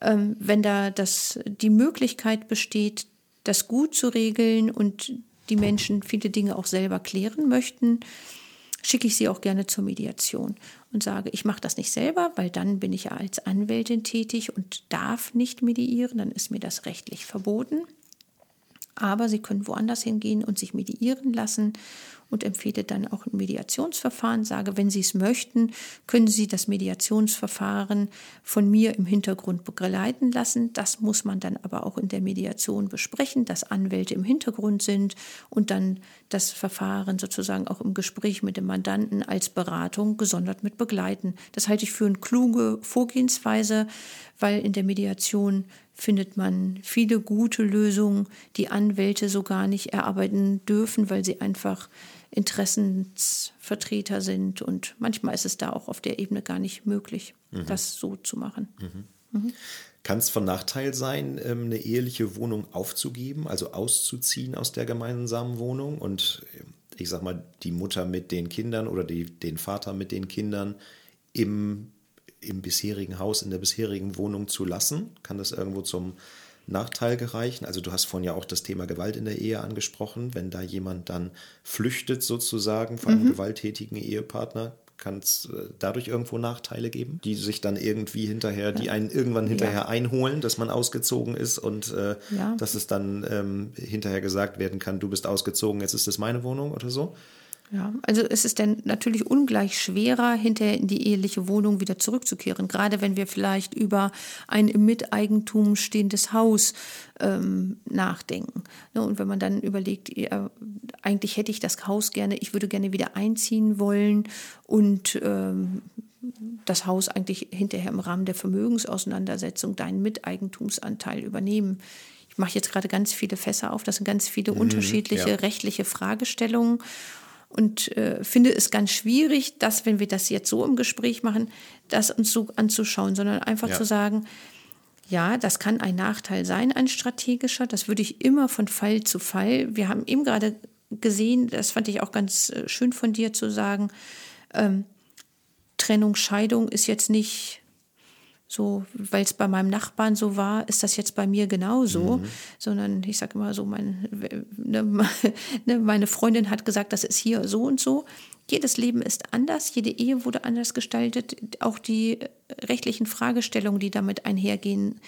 ähm, wenn da das, die Möglichkeit besteht, das gut zu regeln und die Menschen viele Dinge auch selber klären möchten, schicke ich sie auch gerne zur Mediation und sage, ich mache das nicht selber, weil dann bin ich ja als Anwältin tätig und darf nicht mediieren, dann ist mir das rechtlich verboten. Aber sie können woanders hingehen und sich mediieren lassen und empfehle dann auch ein Mediationsverfahren, sage, wenn Sie es möchten, können Sie das Mediationsverfahren von mir im Hintergrund begleiten lassen. Das muss man dann aber auch in der Mediation besprechen, dass Anwälte im Hintergrund sind und dann das Verfahren sozusagen auch im Gespräch mit dem Mandanten als Beratung gesondert mit begleiten. Das halte ich für eine kluge Vorgehensweise, weil in der Mediation findet man viele gute Lösungen, die Anwälte so gar nicht erarbeiten dürfen, weil sie einfach Interessensvertreter sind. Und manchmal ist es da auch auf der Ebene gar nicht möglich, Mhm. das so zu machen. Kann es von Nachteil sein, ähm, eine eheliche Wohnung aufzugeben, also auszuziehen aus der gemeinsamen Wohnung und ähm, ich sag mal, die Mutter mit den Kindern oder die, den Vater mit den Kindern im, im bisherigen Haus, in der bisherigen Wohnung zu lassen? Kann das irgendwo zum Nachteil gereichen? Also du hast vorhin ja auch das Thema Gewalt in der Ehe angesprochen. Wenn da jemand dann flüchtet sozusagen von einem gewalttätigen Ehepartner, kann es äh, dadurch irgendwo Nachteile geben, die sich dann irgendwie hinterher, die einen irgendwann hinterher einholen, dass man ausgezogen ist und äh, Ja. dass es dann ähm, hinterher gesagt werden kann, du bist ausgezogen, jetzt ist es meine Wohnung oder so? Ja, also es ist dann natürlich ungleich schwerer, hinterher in die eheliche Wohnung wieder zurückzukehren. Gerade wenn wir vielleicht über ein im Miteigentum stehendes Haus ähm, nachdenken. Ne, und wenn man dann überlegt, eigentlich hätte ich das Haus gerne, ich würde gerne wieder einziehen wollen und ähm, das Haus eigentlich hinterher im Rahmen der Vermögensauseinandersetzung deinen Miteigentumsanteil übernehmen. Ich mache jetzt gerade ganz viele Fässer auf, das sind ganz viele unterschiedliche ja. rechtliche Fragestellungen und äh, finde es ganz schwierig, dass, wenn wir das jetzt so im Gespräch machen, das uns so anzuschauen, sondern einfach Ja. zu sagen, ja, das kann ein Nachteil sein, ein strategischer. Das würde ich immer von Fall zu Fall. Wir haben eben gerade gesehen, das fand ich auch ganz äh, schön von dir zu sagen, ähm, Trennung, Scheidung ist jetzt nicht so, weil es bei meinem Nachbarn so war, ist das jetzt bei mir genauso, sondern ich sage immer so, mein, ne, ne, meine Freundin hat gesagt, das ist hier so und so. Jedes Leben ist anders, jede Ehe wurde anders gestaltet, auch die äh, rechtlichen Fragestellungen, die damit einhergehen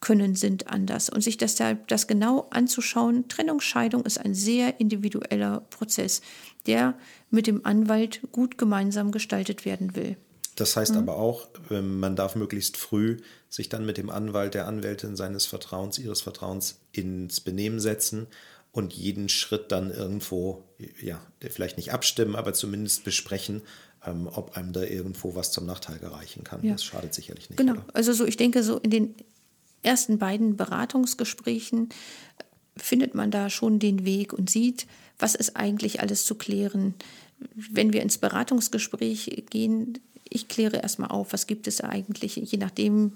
können, sind anders. Und sich das, da, das genau anzuschauen, Trennung, Scheidung ist ein sehr individueller Prozess, der mit dem Anwalt gut gemeinsam gestaltet werden will. Das heißt aber auch, ähm, man darf möglichst früh sich dann mit dem Anwalt, der Anwältin seines Vertrauens, ihres Vertrauens ins Benehmen setzen und jeden Schritt dann irgendwo, ja, vielleicht nicht abstimmen, aber zumindest besprechen, ähm, ob einem da irgendwo was zum Nachteil gereichen kann. Ja. Das schadet sicherlich nicht. Genau, Oder? also so, ich denke, so in den ersten beiden Beratungsgesprächen findet man da schon den Weg und sieht, was ist eigentlich alles zu klären. Wenn wir ins Beratungsgespräch gehen, ich kläre erstmal auf, was gibt es eigentlich, je nachdem,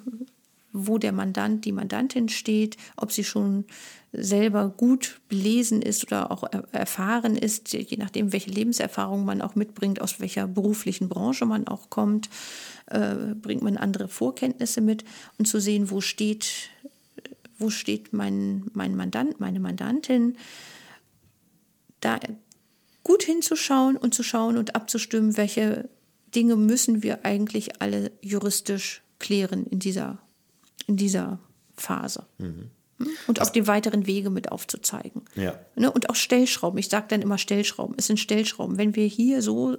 wo der Mandant, die Mandantin steht, ob sie schon selber gut belesen ist oder auch er- erfahren ist, je nachdem, welche Lebenserfahrung man auch mitbringt, aus welcher beruflichen Branche man auch kommt, äh, bringt man andere Vorkenntnisse mit und zu sehen, wo steht, wo steht mein, mein Mandant, meine Mandantin, da gut hinzuschauen und zu schauen und abzustimmen, welche Dinge müssen wir eigentlich alle juristisch klären in dieser, in dieser Phase. Hm? Und auch die weiteren Wege mit aufzuzeigen. Ja. Ne, und auch Stellschrauben. Ich sage dann immer Stellschrauben. Es sind Stellschrauben. Wenn wir hier so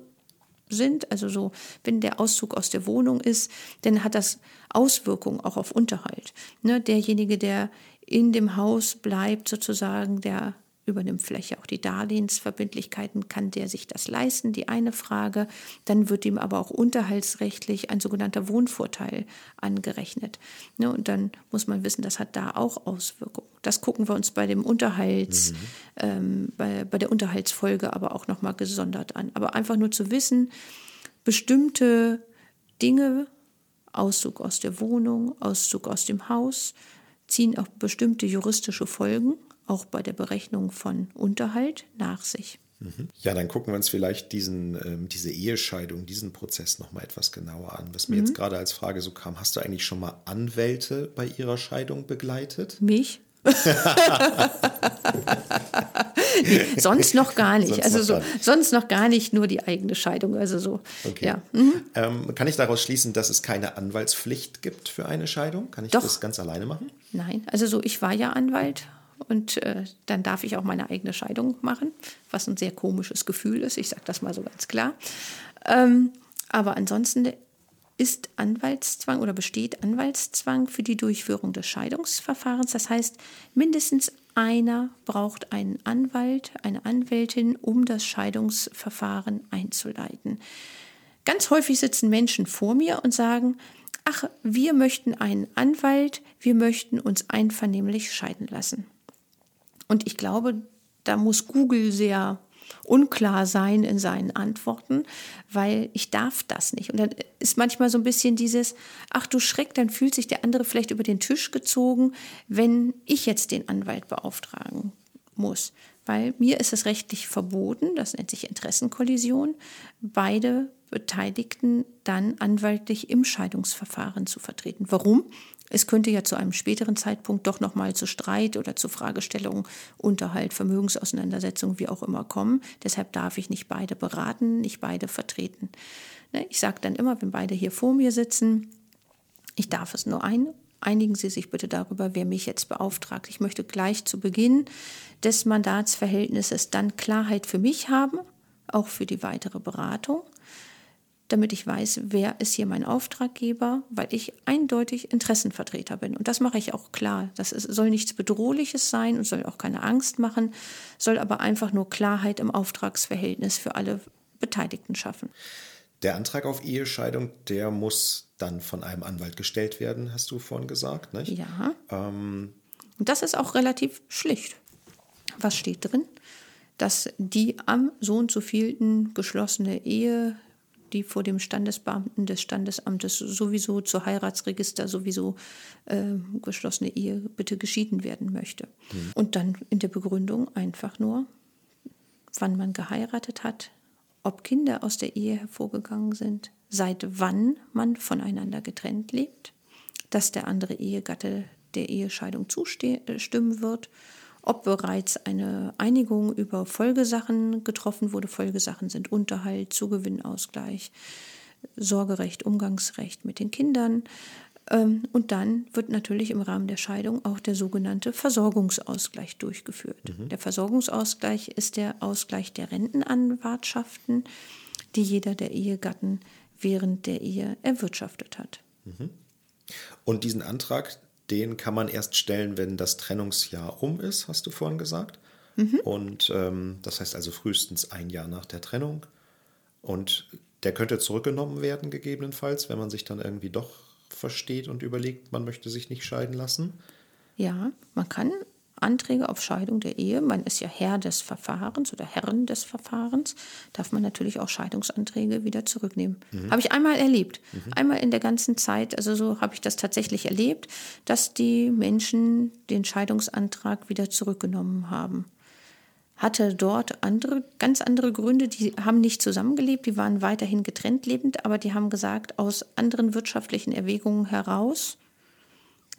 sind, also so, wenn der Auszug aus der Wohnung ist, dann hat das Auswirkungen auch auf Unterhalt. Ne, derjenige, der in dem Haus bleibt, sozusagen, der übernimmt Fläche, auch die Darlehensverbindlichkeiten, kann der sich das leisten, die eine Frage. Dann wird ihm aber auch unterhaltsrechtlich ein sogenannter Wohnvorteil angerechnet. Ne, und dann muss man wissen, das hat da auch Auswirkungen. Das gucken wir uns bei dem Unterhalts, ähm, bei, bei der Unterhaltsfolge aber auch nochmal gesondert an. Aber einfach nur zu wissen, bestimmte Dinge, Auszug aus der Wohnung, Auszug aus dem Haus, ziehen auch bestimmte juristische Folgen, auch bei der Berechnung von Unterhalt, nach sich. Ja, dann gucken wir uns vielleicht diesen, ähm, diese Ehescheidung, diesen Prozess nochmal etwas genauer an. Was mir Mhm. jetzt gerade als Frage so kam, hast du eigentlich schon mal Anwälte bei ihrer Scheidung begleitet? Mich? nee, sonst noch gar nicht. Sonst also noch so, gar nicht. sonst noch gar nicht nur die eigene Scheidung. Also so. Okay. Ja. Mhm. Ähm, kann ich daraus schließen, dass es keine Anwaltspflicht gibt für eine Scheidung? Kann ich Doch. das ganz alleine machen? Nein, also so, ich war ja Anwalt und äh, dann darf ich auch meine eigene Scheidung machen, was ein sehr komisches Gefühl ist. Ich sage das mal so ganz klar. Ähm, aber ansonsten ist Anwaltszwang oder besteht Anwaltszwang für die Durchführung des Scheidungsverfahrens. Das heißt, mindestens einer braucht einen Anwalt, eine Anwältin, um das Scheidungsverfahren einzuleiten. Ganz häufig sitzen Menschen vor mir und sagen, ach, wir möchten einen Anwalt, wir möchten uns einvernehmlich scheiden lassen. Und ich glaube, da muss Google sehr unklar sein in seinen Antworten, weil ich darf das nicht. Und dann ist manchmal so ein bisschen dieses, ach du Schreck, dann fühlt sich der andere vielleicht über den Tisch gezogen, wenn ich jetzt den Anwalt beauftragen muss. Weil mir ist es rechtlich verboten, das nennt sich Interessenkollision, beide Beteiligten dann anwaltlich im Scheidungsverfahren zu vertreten. Warum? Es könnte ja zu einem späteren Zeitpunkt doch nochmal zu Streit oder zu Fragestellungen, Unterhalt, Vermögensauseinandersetzung, wie auch immer kommen. Deshalb darf ich nicht beide beraten, nicht beide vertreten. Ne, ich sage dann immer, wenn beide hier vor mir sitzen, ich darf es nur ein. Einigen Sie sich bitte darüber, wer mich jetzt beauftragt. Ich möchte gleich zu Beginn des Mandatsverhältnisses dann Klarheit für mich haben, auch für die weitere Beratung damit ich weiß, wer ist hier mein Auftraggeber, weil ich eindeutig Interessenvertreter bin. Und das mache ich auch klar. Das ist, soll nichts Bedrohliches sein und soll auch keine Angst machen, soll aber einfach nur Klarheit im Auftragsverhältnis für alle Beteiligten schaffen. Der Antrag auf Ehescheidung, der muss dann von einem Anwalt gestellt werden, hast du vorhin gesagt, nicht? Ja. Ähm. Und das ist auch relativ schlicht. Was steht drin? Dass die am so und so vielten geschlossene Ehe die vor dem Standesbeamten des Standesamtes sowieso zur Heiratsregister sowieso äh, geschlossene Ehe bitte geschieden werden möchte. Mhm. Und dann in der Begründung einfach nur, wann man geheiratet hat, ob Kinder aus der Ehe hervorgegangen sind, seit wann man voneinander getrennt lebt, dass der andere Ehegatte der Ehescheidung zustimmen wird ob bereits eine Einigung über Folgesachen getroffen wurde. Folgesachen sind Unterhalt, Zugewinnausgleich, Sorgerecht, Umgangsrecht mit den Kindern. Ähm, und dann wird natürlich im Rahmen der Scheidung auch der sogenannte Versorgungsausgleich durchgeführt. Mhm. Der Versorgungsausgleich ist der Ausgleich der Rentenanwartschaften, die jeder der Ehegatten während der Ehe erwirtschaftet hat. Mhm. Und diesen Antrag, den kann man erst stellen, wenn das Trennungsjahr um ist, hast du vorhin gesagt. Mhm. Und ähm, das heißt also frühestens ein Jahr nach der Trennung. Und der könnte zurückgenommen werden, gegebenenfalls, wenn man sich dann irgendwie doch versteht und überlegt, man möchte sich nicht scheiden lassen. Ja, man kann Anträge auf Scheidung der Ehe, man ist ja Herr des Verfahrens oder Herrin des Verfahrens, darf man natürlich auch Scheidungsanträge wieder zurücknehmen. Mhm. Habe ich einmal erlebt. Mhm. Einmal in der ganzen Zeit, also so habe ich das tatsächlich erlebt, dass die Menschen den Scheidungsantrag wieder zurückgenommen haben. Hatte dort andere, ganz andere Gründe, die haben nicht zusammengelebt, die waren weiterhin getrennt lebend, aber die haben gesagt, aus anderen wirtschaftlichen Erwägungen heraus,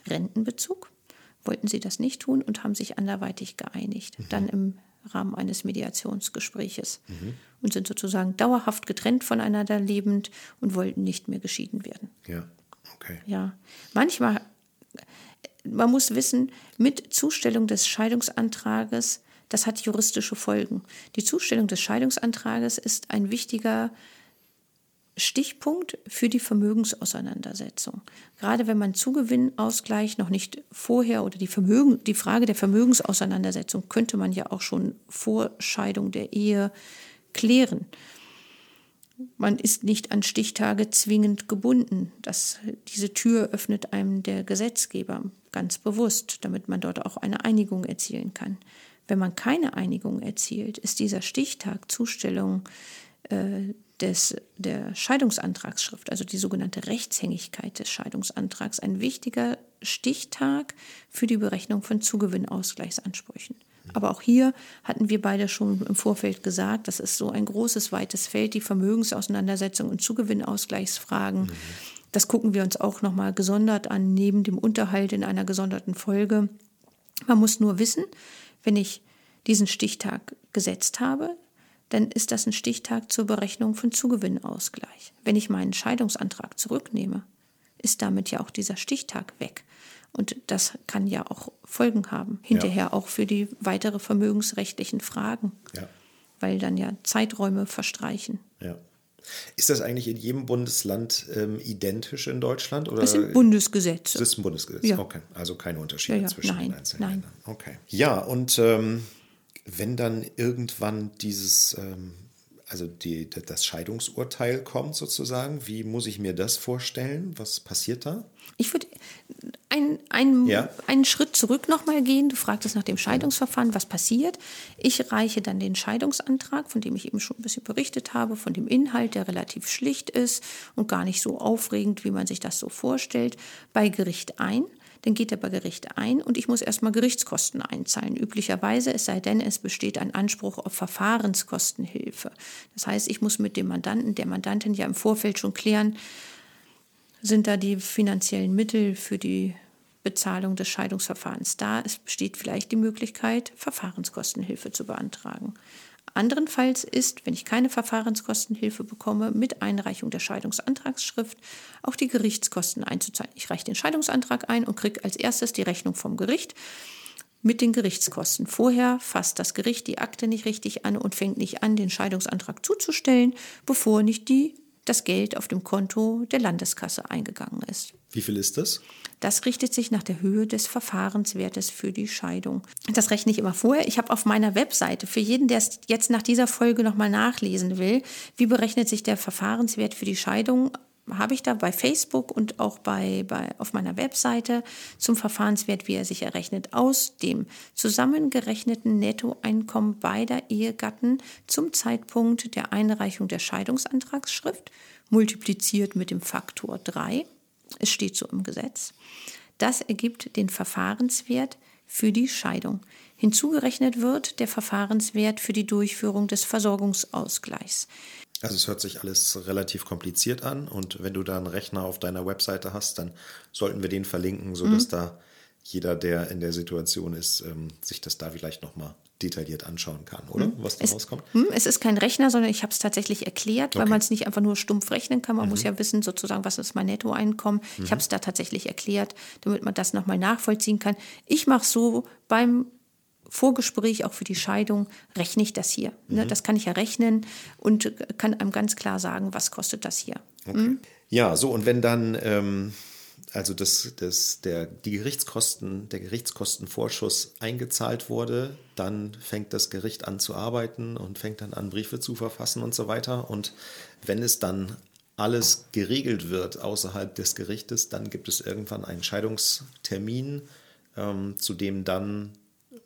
Rentenbezug, wollten sie das nicht tun und haben sich anderweitig geeinigt. Mhm. Dann im Rahmen eines Mediationsgespräches mhm. und sind sozusagen dauerhaft getrennt voneinander lebend und wollten nicht mehr geschieden werden. Ja, okay. Ja, manchmal, man muss wissen, mit Zustellung des Scheidungsantrages, das hat juristische Folgen. Die Zustellung des Scheidungsantrages ist ein wichtiger Stichpunkt für die Vermögensauseinandersetzung. Gerade wenn man Zugewinnausgleich noch nicht vorher oder die, Vermögen, die Frage der Vermögensauseinandersetzung könnte man ja auch schon vor Scheidung der Ehe klären. Man ist nicht an Stichtage zwingend gebunden. Das, diese Tür öffnet einem der Gesetzgeber ganz bewusst, damit man dort auch eine Einigung erzielen kann. Wenn man keine Einigung erzielt, ist dieser Stichtag Zustellung äh, des, der Scheidungsantragsschrift, also die sogenannte Rechtshängigkeit des Scheidungsantrags, ein wichtiger Stichtag für die Berechnung von Zugewinnausgleichsansprüchen. Aber auch hier hatten wir beide schon im Vorfeld gesagt, das ist so ein großes, weites Feld, die Vermögensauseinandersetzung und Zugewinnausgleichsfragen. Mhm. Das gucken wir uns auch nochmal gesondert an, neben dem Unterhalt in einer gesonderten Folge. Man muss nur wissen, wenn ich diesen Stichtag gesetzt habe, dann ist das ein Stichtag zur Berechnung von Zugewinnausgleich. Wenn ich meinen Scheidungsantrag zurücknehme, ist damit ja auch dieser Stichtag weg. Und das kann ja auch Folgen haben, hinterher ja. auch für die weitere vermögensrechtlichen Fragen, ja. weil dann ja Zeiträume verstreichen. Ja. Ist das eigentlich in jedem Bundesland ähm, identisch in Deutschland? Oder? Das sind Bundesgesetze. Das ist ein Bundesgesetz, ja. okay. Also keine Unterschiede zwischen nein, den einzelnen nein. Ländern. Okay. Ja, und ähm, wenn dann irgendwann dieses ähm, also die, das Scheidungsurteil kommt sozusagen. Wie muss ich mir das vorstellen? Was passiert da? Ich würde ein, ein, ja. einen Schritt zurück nochmal gehen. Du fragtest nach dem Scheidungsverfahren, was passiert. Ich reiche dann den Scheidungsantrag, von dem ich eben schon ein bisschen berichtet habe, von dem Inhalt, der relativ schlicht ist und gar nicht so aufregend, wie man sich das so vorstellt, bei Gericht ein. Dann geht er bei Gericht ein und ich muss erstmal Gerichtskosten einzahlen. Üblicherweise, es sei denn, es besteht ein Anspruch auf Verfahrenskostenhilfe. Das heißt, ich muss mit dem Mandanten, der Mandantin ja im Vorfeld schon klären, sind da die finanziellen Mittel für die Bezahlung des Scheidungsverfahrens da. Es besteht vielleicht die Möglichkeit, Verfahrenskostenhilfe zu beantragen. Anderenfalls ist, wenn ich keine Verfahrenskostenhilfe bekomme, mit Einreichung der Scheidungsantragsschrift auch die Gerichtskosten einzuzahlen. Ich reiche den Scheidungsantrag ein und kriege als erstes die Rechnung vom Gericht mit den Gerichtskosten. Vorher fasst das Gericht die Akte nicht richtig an und fängt nicht an, den Scheidungsantrag zuzustellen, bevor nicht die das Geld auf dem Konto der Landeskasse eingegangen ist. Wie viel ist das? Das richtet sich nach der Höhe des Verfahrenswertes für die Scheidung. Das rechne ich immer vorher. Ich habe auf meiner Webseite für jeden, der es jetzt nach dieser Folge nochmal nachlesen will, wie berechnet sich der Verfahrenswert für die Scheidung, habe ich da bei Facebook und auch bei, bei, auf meiner Webseite zum Verfahrenswert, wie er sich errechnet, aus dem zusammengerechneten Nettoeinkommen beider Ehegatten zum Zeitpunkt der Einreichung der Scheidungsantragsschrift, multipliziert mit dem Faktor 3. Es steht so im Gesetz. Das ergibt den Verfahrenswert für die Scheidung. Hinzugerechnet wird der Verfahrenswert für die Durchführung des Versorgungsausgleichs. Also es hört sich alles relativ kompliziert an und wenn du da einen Rechner auf deiner Webseite hast, dann sollten wir den verlinken, sodass mhm. da jeder, der in der Situation ist, ähm, sich das da vielleicht nochmal detailliert anschauen kann, oder? Mhm. Was da es, rauskommt? Hm, es ist kein Rechner, sondern ich habe es tatsächlich erklärt, okay. weil man es nicht einfach nur stumpf rechnen kann. Man mhm. muss ja wissen, sozusagen, was ist mein Nettoeinkommen. Mhm. Ich habe es da tatsächlich erklärt, damit man das nochmal nachvollziehen kann. Ich mache so beim Vorgespräch auch für die Scheidung rechne ich das hier. Ne? Mhm. Das kann ich ja rechnen und kann einem ganz klar sagen, was kostet das hier. Okay. Mhm. Ja, so und wenn dann ähm, also das, das, der, die Gerichtskosten, der Gerichtskostenvorschuss eingezahlt wurde, dann fängt das Gericht an zu arbeiten und fängt dann an, Briefe zu verfassen und so weiter. Und wenn es dann alles geregelt wird außerhalb des Gerichtes, dann gibt es irgendwann einen Scheidungstermin, ähm, zu dem dann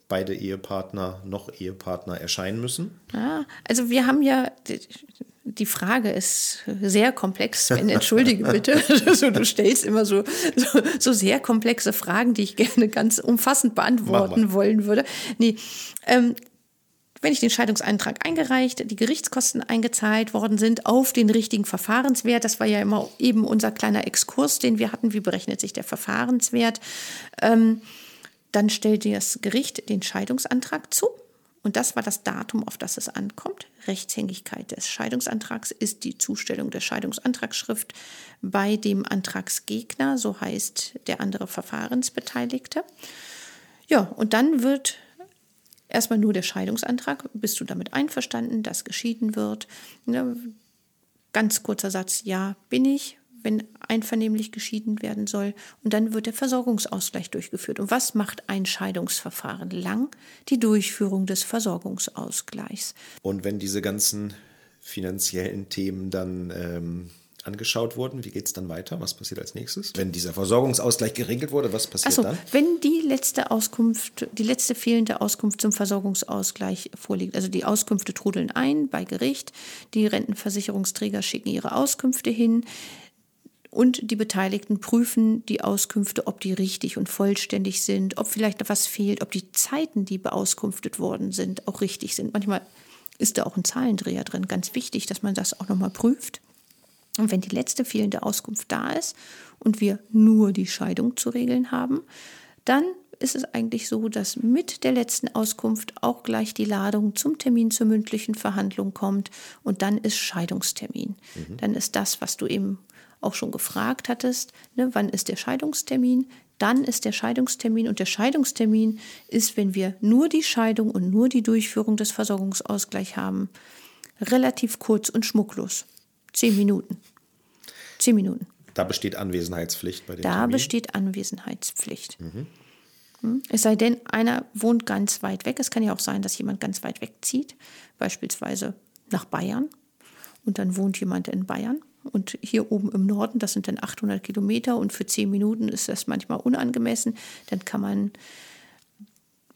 beide Ehepartner noch Ehepartner erscheinen müssen? Ja, also wir haben ja, die Frage ist sehr komplex, Sven, entschuldige bitte. Also du stellst immer so, so, so, sehr komplexe Fragen, die ich gerne ganz umfassend beantworten wollen würde. Nee, ähm, wenn ich den Scheidungsantrag eingereicht, die Gerichtskosten eingezahlt worden sind auf den richtigen Verfahrenswert, das war ja immer eben unser kleiner Exkurs, den wir hatten, wie berechnet sich der Verfahrenswert, ähm, dann stellt das Gericht den Scheidungsantrag zu. Und das war das Datum, auf das es ankommt. Rechtshängigkeit des Scheidungsantrags ist die Zustellung der Scheidungsantragsschrift bei dem Antragsgegner, so heißt der andere Verfahrensbeteiligte. Ja, und dann wird erstmal nur der Scheidungsantrag. Bist du damit einverstanden, dass geschieden wird? Ganz kurzer Satz, ja, bin ich wenn einvernehmlich geschieden werden soll. Und dann wird der Versorgungsausgleich durchgeführt. Und was macht ein Scheidungsverfahren lang? Die Durchführung des Versorgungsausgleichs. Und wenn diese ganzen finanziellen Themen dann ähm, angeschaut wurden, wie geht es dann weiter? Was passiert als nächstes? Wenn dieser Versorgungsausgleich geregelt wurde, was passiert so, dann? Wenn die letzte Auskunft, die letzte fehlende Auskunft zum Versorgungsausgleich vorliegt, also die Auskünfte trudeln ein bei Gericht, die Rentenversicherungsträger schicken ihre Auskünfte hin, und die Beteiligten prüfen die Auskünfte, ob die richtig und vollständig sind, ob vielleicht etwas fehlt, ob die Zeiten, die beauskunftet worden sind, auch richtig sind. Manchmal ist da auch ein Zahlendreher drin. Ganz wichtig, dass man das auch nochmal prüft. Und wenn die letzte fehlende Auskunft da ist und wir nur die Scheidung zu regeln haben, dann ist es eigentlich so, dass mit der letzten Auskunft auch gleich die Ladung zum Termin zur mündlichen Verhandlung kommt und dann ist Scheidungstermin. Mhm. Dann ist das, was du eben auch schon gefragt hattest, ne, wann ist der Scheidungstermin? Dann ist der Scheidungstermin und der Scheidungstermin ist, wenn wir nur die Scheidung und nur die Durchführung des Versorgungsausgleichs haben, relativ kurz und schmucklos. Zehn Minuten. Zehn Minuten. Da besteht Anwesenheitspflicht bei dem Da Termin. besteht Anwesenheitspflicht. Mhm. Hm? Es sei denn, einer wohnt ganz weit weg. Es kann ja auch sein, dass jemand ganz weit wegzieht, beispielsweise nach Bayern und dann wohnt jemand in Bayern. Und hier oben im Norden, das sind dann 800 Kilometer und für 10 Minuten ist das manchmal unangemessen. Dann kann man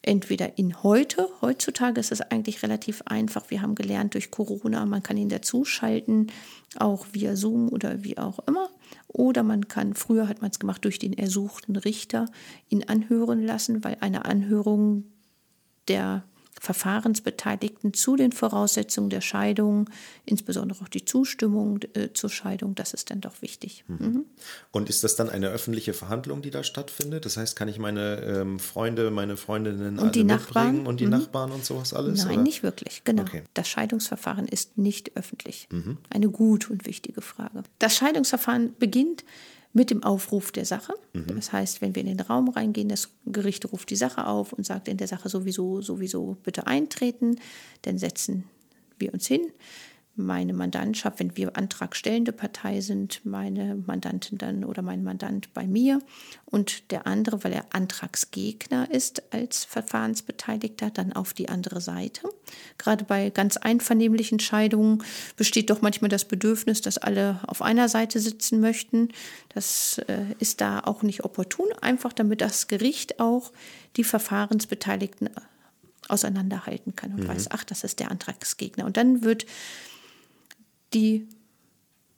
entweder in heute, heutzutage ist es eigentlich relativ einfach. Wir haben gelernt durch Corona, man kann ihn dazuschalten, auch via Zoom oder wie auch immer. Oder man kann, früher hat man es gemacht, durch den ersuchten Richter ihn anhören lassen, weil eine Anhörung der Verfahrensbeteiligten zu den Voraussetzungen der Scheidung, insbesondere auch die Zustimmung äh, zur Scheidung, das ist dann doch wichtig. Mhm. Mhm. Und ist das dann eine öffentliche Verhandlung, die da stattfindet? Das heißt, kann ich meine ähm, Freunde, meine Freundinnen und die Nachbarn und die mhm. Nachbarn und sowas alles? Nein, oder? nicht wirklich, genau. Okay. Das Scheidungsverfahren ist nicht öffentlich. Mhm. Eine gute und wichtige Frage. Das Scheidungsverfahren beginnt mit dem Aufruf der Sache. Mhm. Das heißt, wenn wir in den Raum reingehen, das Gericht ruft die Sache auf und sagt in der Sache sowieso, sowieso bitte eintreten, dann setzen wir uns hin, meine Mandantschaft, wenn wir antragstellende Partei sind, meine Mandantin dann oder mein Mandant bei mir und der andere, weil er Antragsgegner ist als Verfahrensbeteiligter, dann auf die andere Seite. Gerade bei ganz einvernehmlichen Scheidungen besteht doch manchmal das Bedürfnis, dass alle auf einer Seite sitzen möchten. Das äh, ist da auch nicht opportun, einfach damit das Gericht auch die Verfahrensbeteiligten auseinanderhalten kann und mhm. weiß, ach, das ist der Antragsgegner. Und dann wird die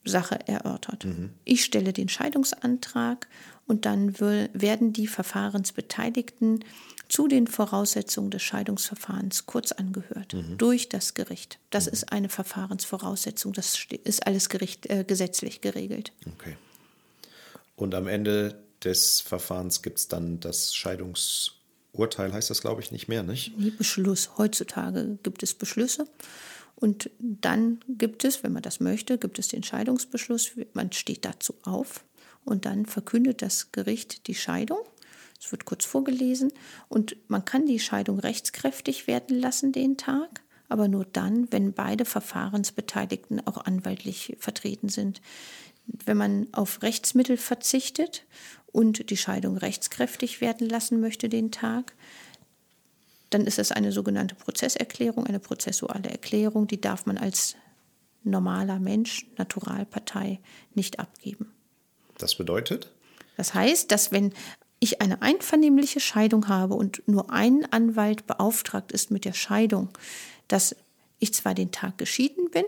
Sache erörtert. Mhm. Ich stelle den Scheidungsantrag und dann will, werden die Verfahrensbeteiligten zu den Voraussetzungen des Scheidungsverfahrens kurz angehört mhm. durch das Gericht. Das mhm. ist eine Verfahrensvoraussetzung, das ist alles Gericht, äh, gesetzlich geregelt. Okay. Und am Ende des Verfahrens gibt es dann das Scheidungsurteil, heißt das glaube ich nicht mehr, nicht? Nee, Beschluss. Heutzutage gibt es Beschlüsse. Und dann gibt es, wenn man das möchte, gibt es den Scheidungsbeschluss. Man steht dazu auf und dann verkündet das Gericht die Scheidung. Es wird kurz vorgelesen und man kann die Scheidung rechtskräftig werden lassen den Tag, aber nur dann, wenn beide Verfahrensbeteiligten auch anwaltlich vertreten sind. Wenn man auf Rechtsmittel verzichtet und die Scheidung rechtskräftig werden lassen möchte den Tag, dann ist es eine sogenannte Prozesserklärung, eine prozessuale Erklärung, die darf man als normaler Mensch, Naturalpartei, nicht abgeben. Das bedeutet? Das heißt, dass wenn ich eine einvernehmliche Scheidung habe und nur ein Anwalt beauftragt ist mit der Scheidung, dass ich zwar den Tag geschieden bin,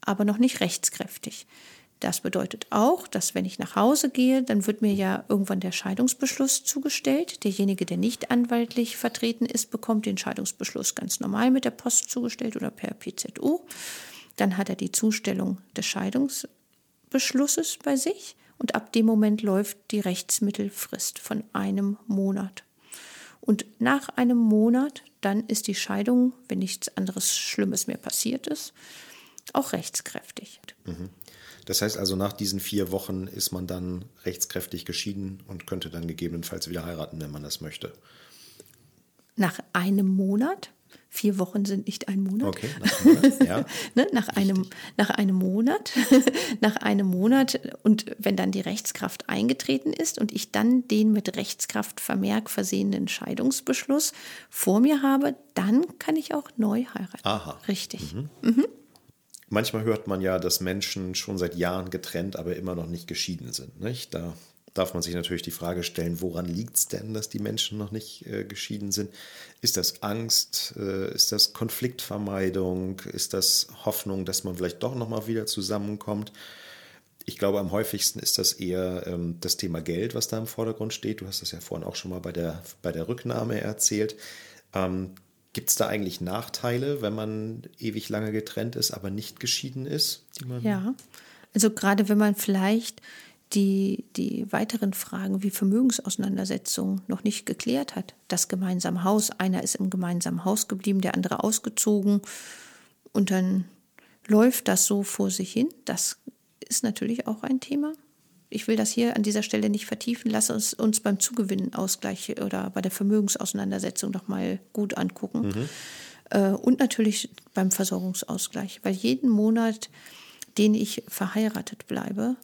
aber noch nicht rechtskräftig. Das bedeutet auch, dass wenn ich nach Hause gehe, dann wird mir ja irgendwann der Scheidungsbeschluss zugestellt. Derjenige, der nicht anwaltlich vertreten ist, bekommt den Scheidungsbeschluss ganz normal mit der Post zugestellt oder per PZU. Dann hat er die Zustellung des Scheidungsbeschlusses bei sich und ab dem Moment läuft die Rechtsmittelfrist von einem Monat. Und nach einem Monat, dann ist die Scheidung, wenn nichts anderes Schlimmes mehr passiert ist, auch rechtskräftig. Mhm. Das heißt also, nach diesen vier Wochen ist man dann rechtskräftig geschieden und könnte dann gegebenenfalls wieder heiraten, wenn man das möchte. Nach einem Monat? Vier Wochen sind nicht ein Monat. Okay, nach einem Monat, ja. ne, nach, einem, nach einem Monat. nach einem Monat und wenn dann die Rechtskraft eingetreten ist und ich dann den mit Rechtskraftvermerk versehenen Scheidungsbeschluss vor mir habe, dann kann ich auch neu heiraten. Aha. Richtig. Mhm. Mhm. Manchmal hört man ja, dass Menschen schon seit Jahren getrennt, aber immer noch nicht geschieden sind. Nicht? Da darf man sich natürlich die Frage stellen, woran liegt es denn, dass die Menschen noch nicht äh, geschieden sind? Ist das Angst? Äh, ist das Konfliktvermeidung? Ist das Hoffnung, dass man vielleicht doch nochmal wieder zusammenkommt? Ich glaube, am häufigsten ist das eher ähm, das Thema Geld, was da im Vordergrund steht. Du hast das ja vorhin auch schon mal bei der, bei der Rücknahme erzählt. Ähm, Gibt es da eigentlich Nachteile, wenn man ewig lange getrennt ist, aber nicht geschieden ist? ja, also gerade wenn man vielleicht die, die weiteren Fragen wie Vermögensauseinandersetzung noch nicht geklärt hat. Das gemeinsame Haus, einer ist im gemeinsamen Haus geblieben, der andere ausgezogen und dann läuft das so vor sich hin. Das ist natürlich auch ein Thema ich will das hier an dieser Stelle nicht vertiefen. Lass uns uns beim Zugewinnausgleich oder bei der Vermögensauseinandersetzung noch mal gut angucken. Mhm. Äh, und natürlich beim Versorgungsausgleich, weil jeden Monat, den ich verheiratet bleibe,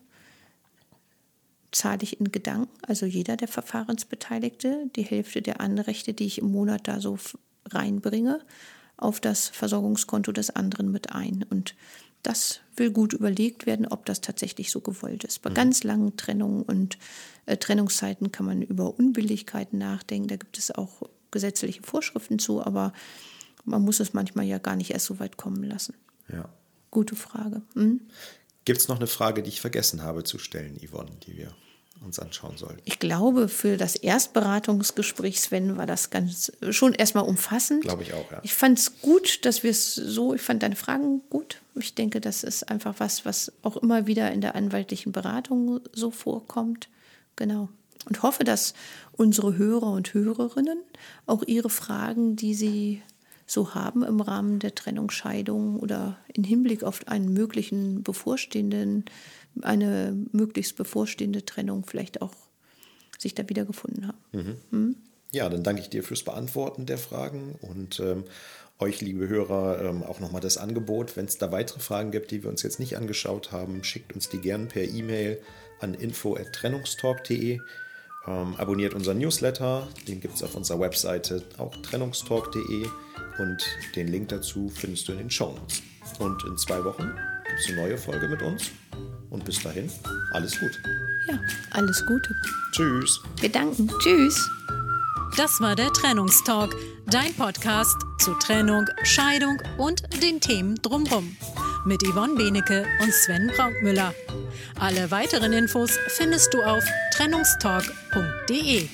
zahle ich in Gedanken, also jeder der Verfahrensbeteiligte, die Hälfte der Anrechte, die ich im Monat da so reinbringe, auf das Versorgungskonto des anderen mit ein. Und das will gut überlegt werden, ob das tatsächlich so gewollt ist. Bei mhm. ganz langen Trennungen und äh, Trennungszeiten kann man über Unbilligkeiten nachdenken. Da gibt es auch gesetzliche Vorschriften zu, aber man muss es manchmal ja gar nicht erst so weit kommen lassen. Ja. Gute Frage. Mhm. Gibt es noch eine Frage, die ich vergessen habe zu stellen, Yvonne, die wir uns anschauen sollten? Ich glaube, für das Erstberatungsgespräch, Sven, war das ganz schon erstmal umfassend. Glaube ich auch, ja. Ich fand es gut, dass wir es so, ich fand deine Fragen gut. Ich denke, das ist einfach was, was auch immer wieder in der anwaltlichen Beratung so vorkommt. Genau. Und hoffe, dass unsere Hörer und Hörerinnen auch ihre Fragen, die sie so haben im Rahmen der Trennungsscheidung oder im Hinblick auf einen möglichen bevorstehenden, eine möglichst bevorstehende Trennung vielleicht auch sich da wiedergefunden haben. Mhm. Mhm. Ja, dann danke ich dir fürs Beantworten der Fragen und ähm, euch, liebe Hörer, ähm, auch nochmal das Angebot. Wenn es da weitere Fragen gibt, die wir uns jetzt nicht angeschaut haben, schickt uns die gern per E-Mail an info.trennungstalk.de. Ähm, abonniert unseren Newsletter, den gibt es auf unserer Webseite auch trennungstalk.de und den Link dazu findest du in den Show Notes. Und in zwei Wochen gibt es eine neue Folge mit uns. Und bis dahin, alles Gute. Ja, alles Gute. Tschüss. Wir danken. Tschüss. Das war der Trennungstalk, dein Podcast zu Trennung, Scheidung und den Themen drumherum. Mit Yvonne Benecke und Sven Braukmüller. Alle weiteren Infos findest du auf trennungstalk.de.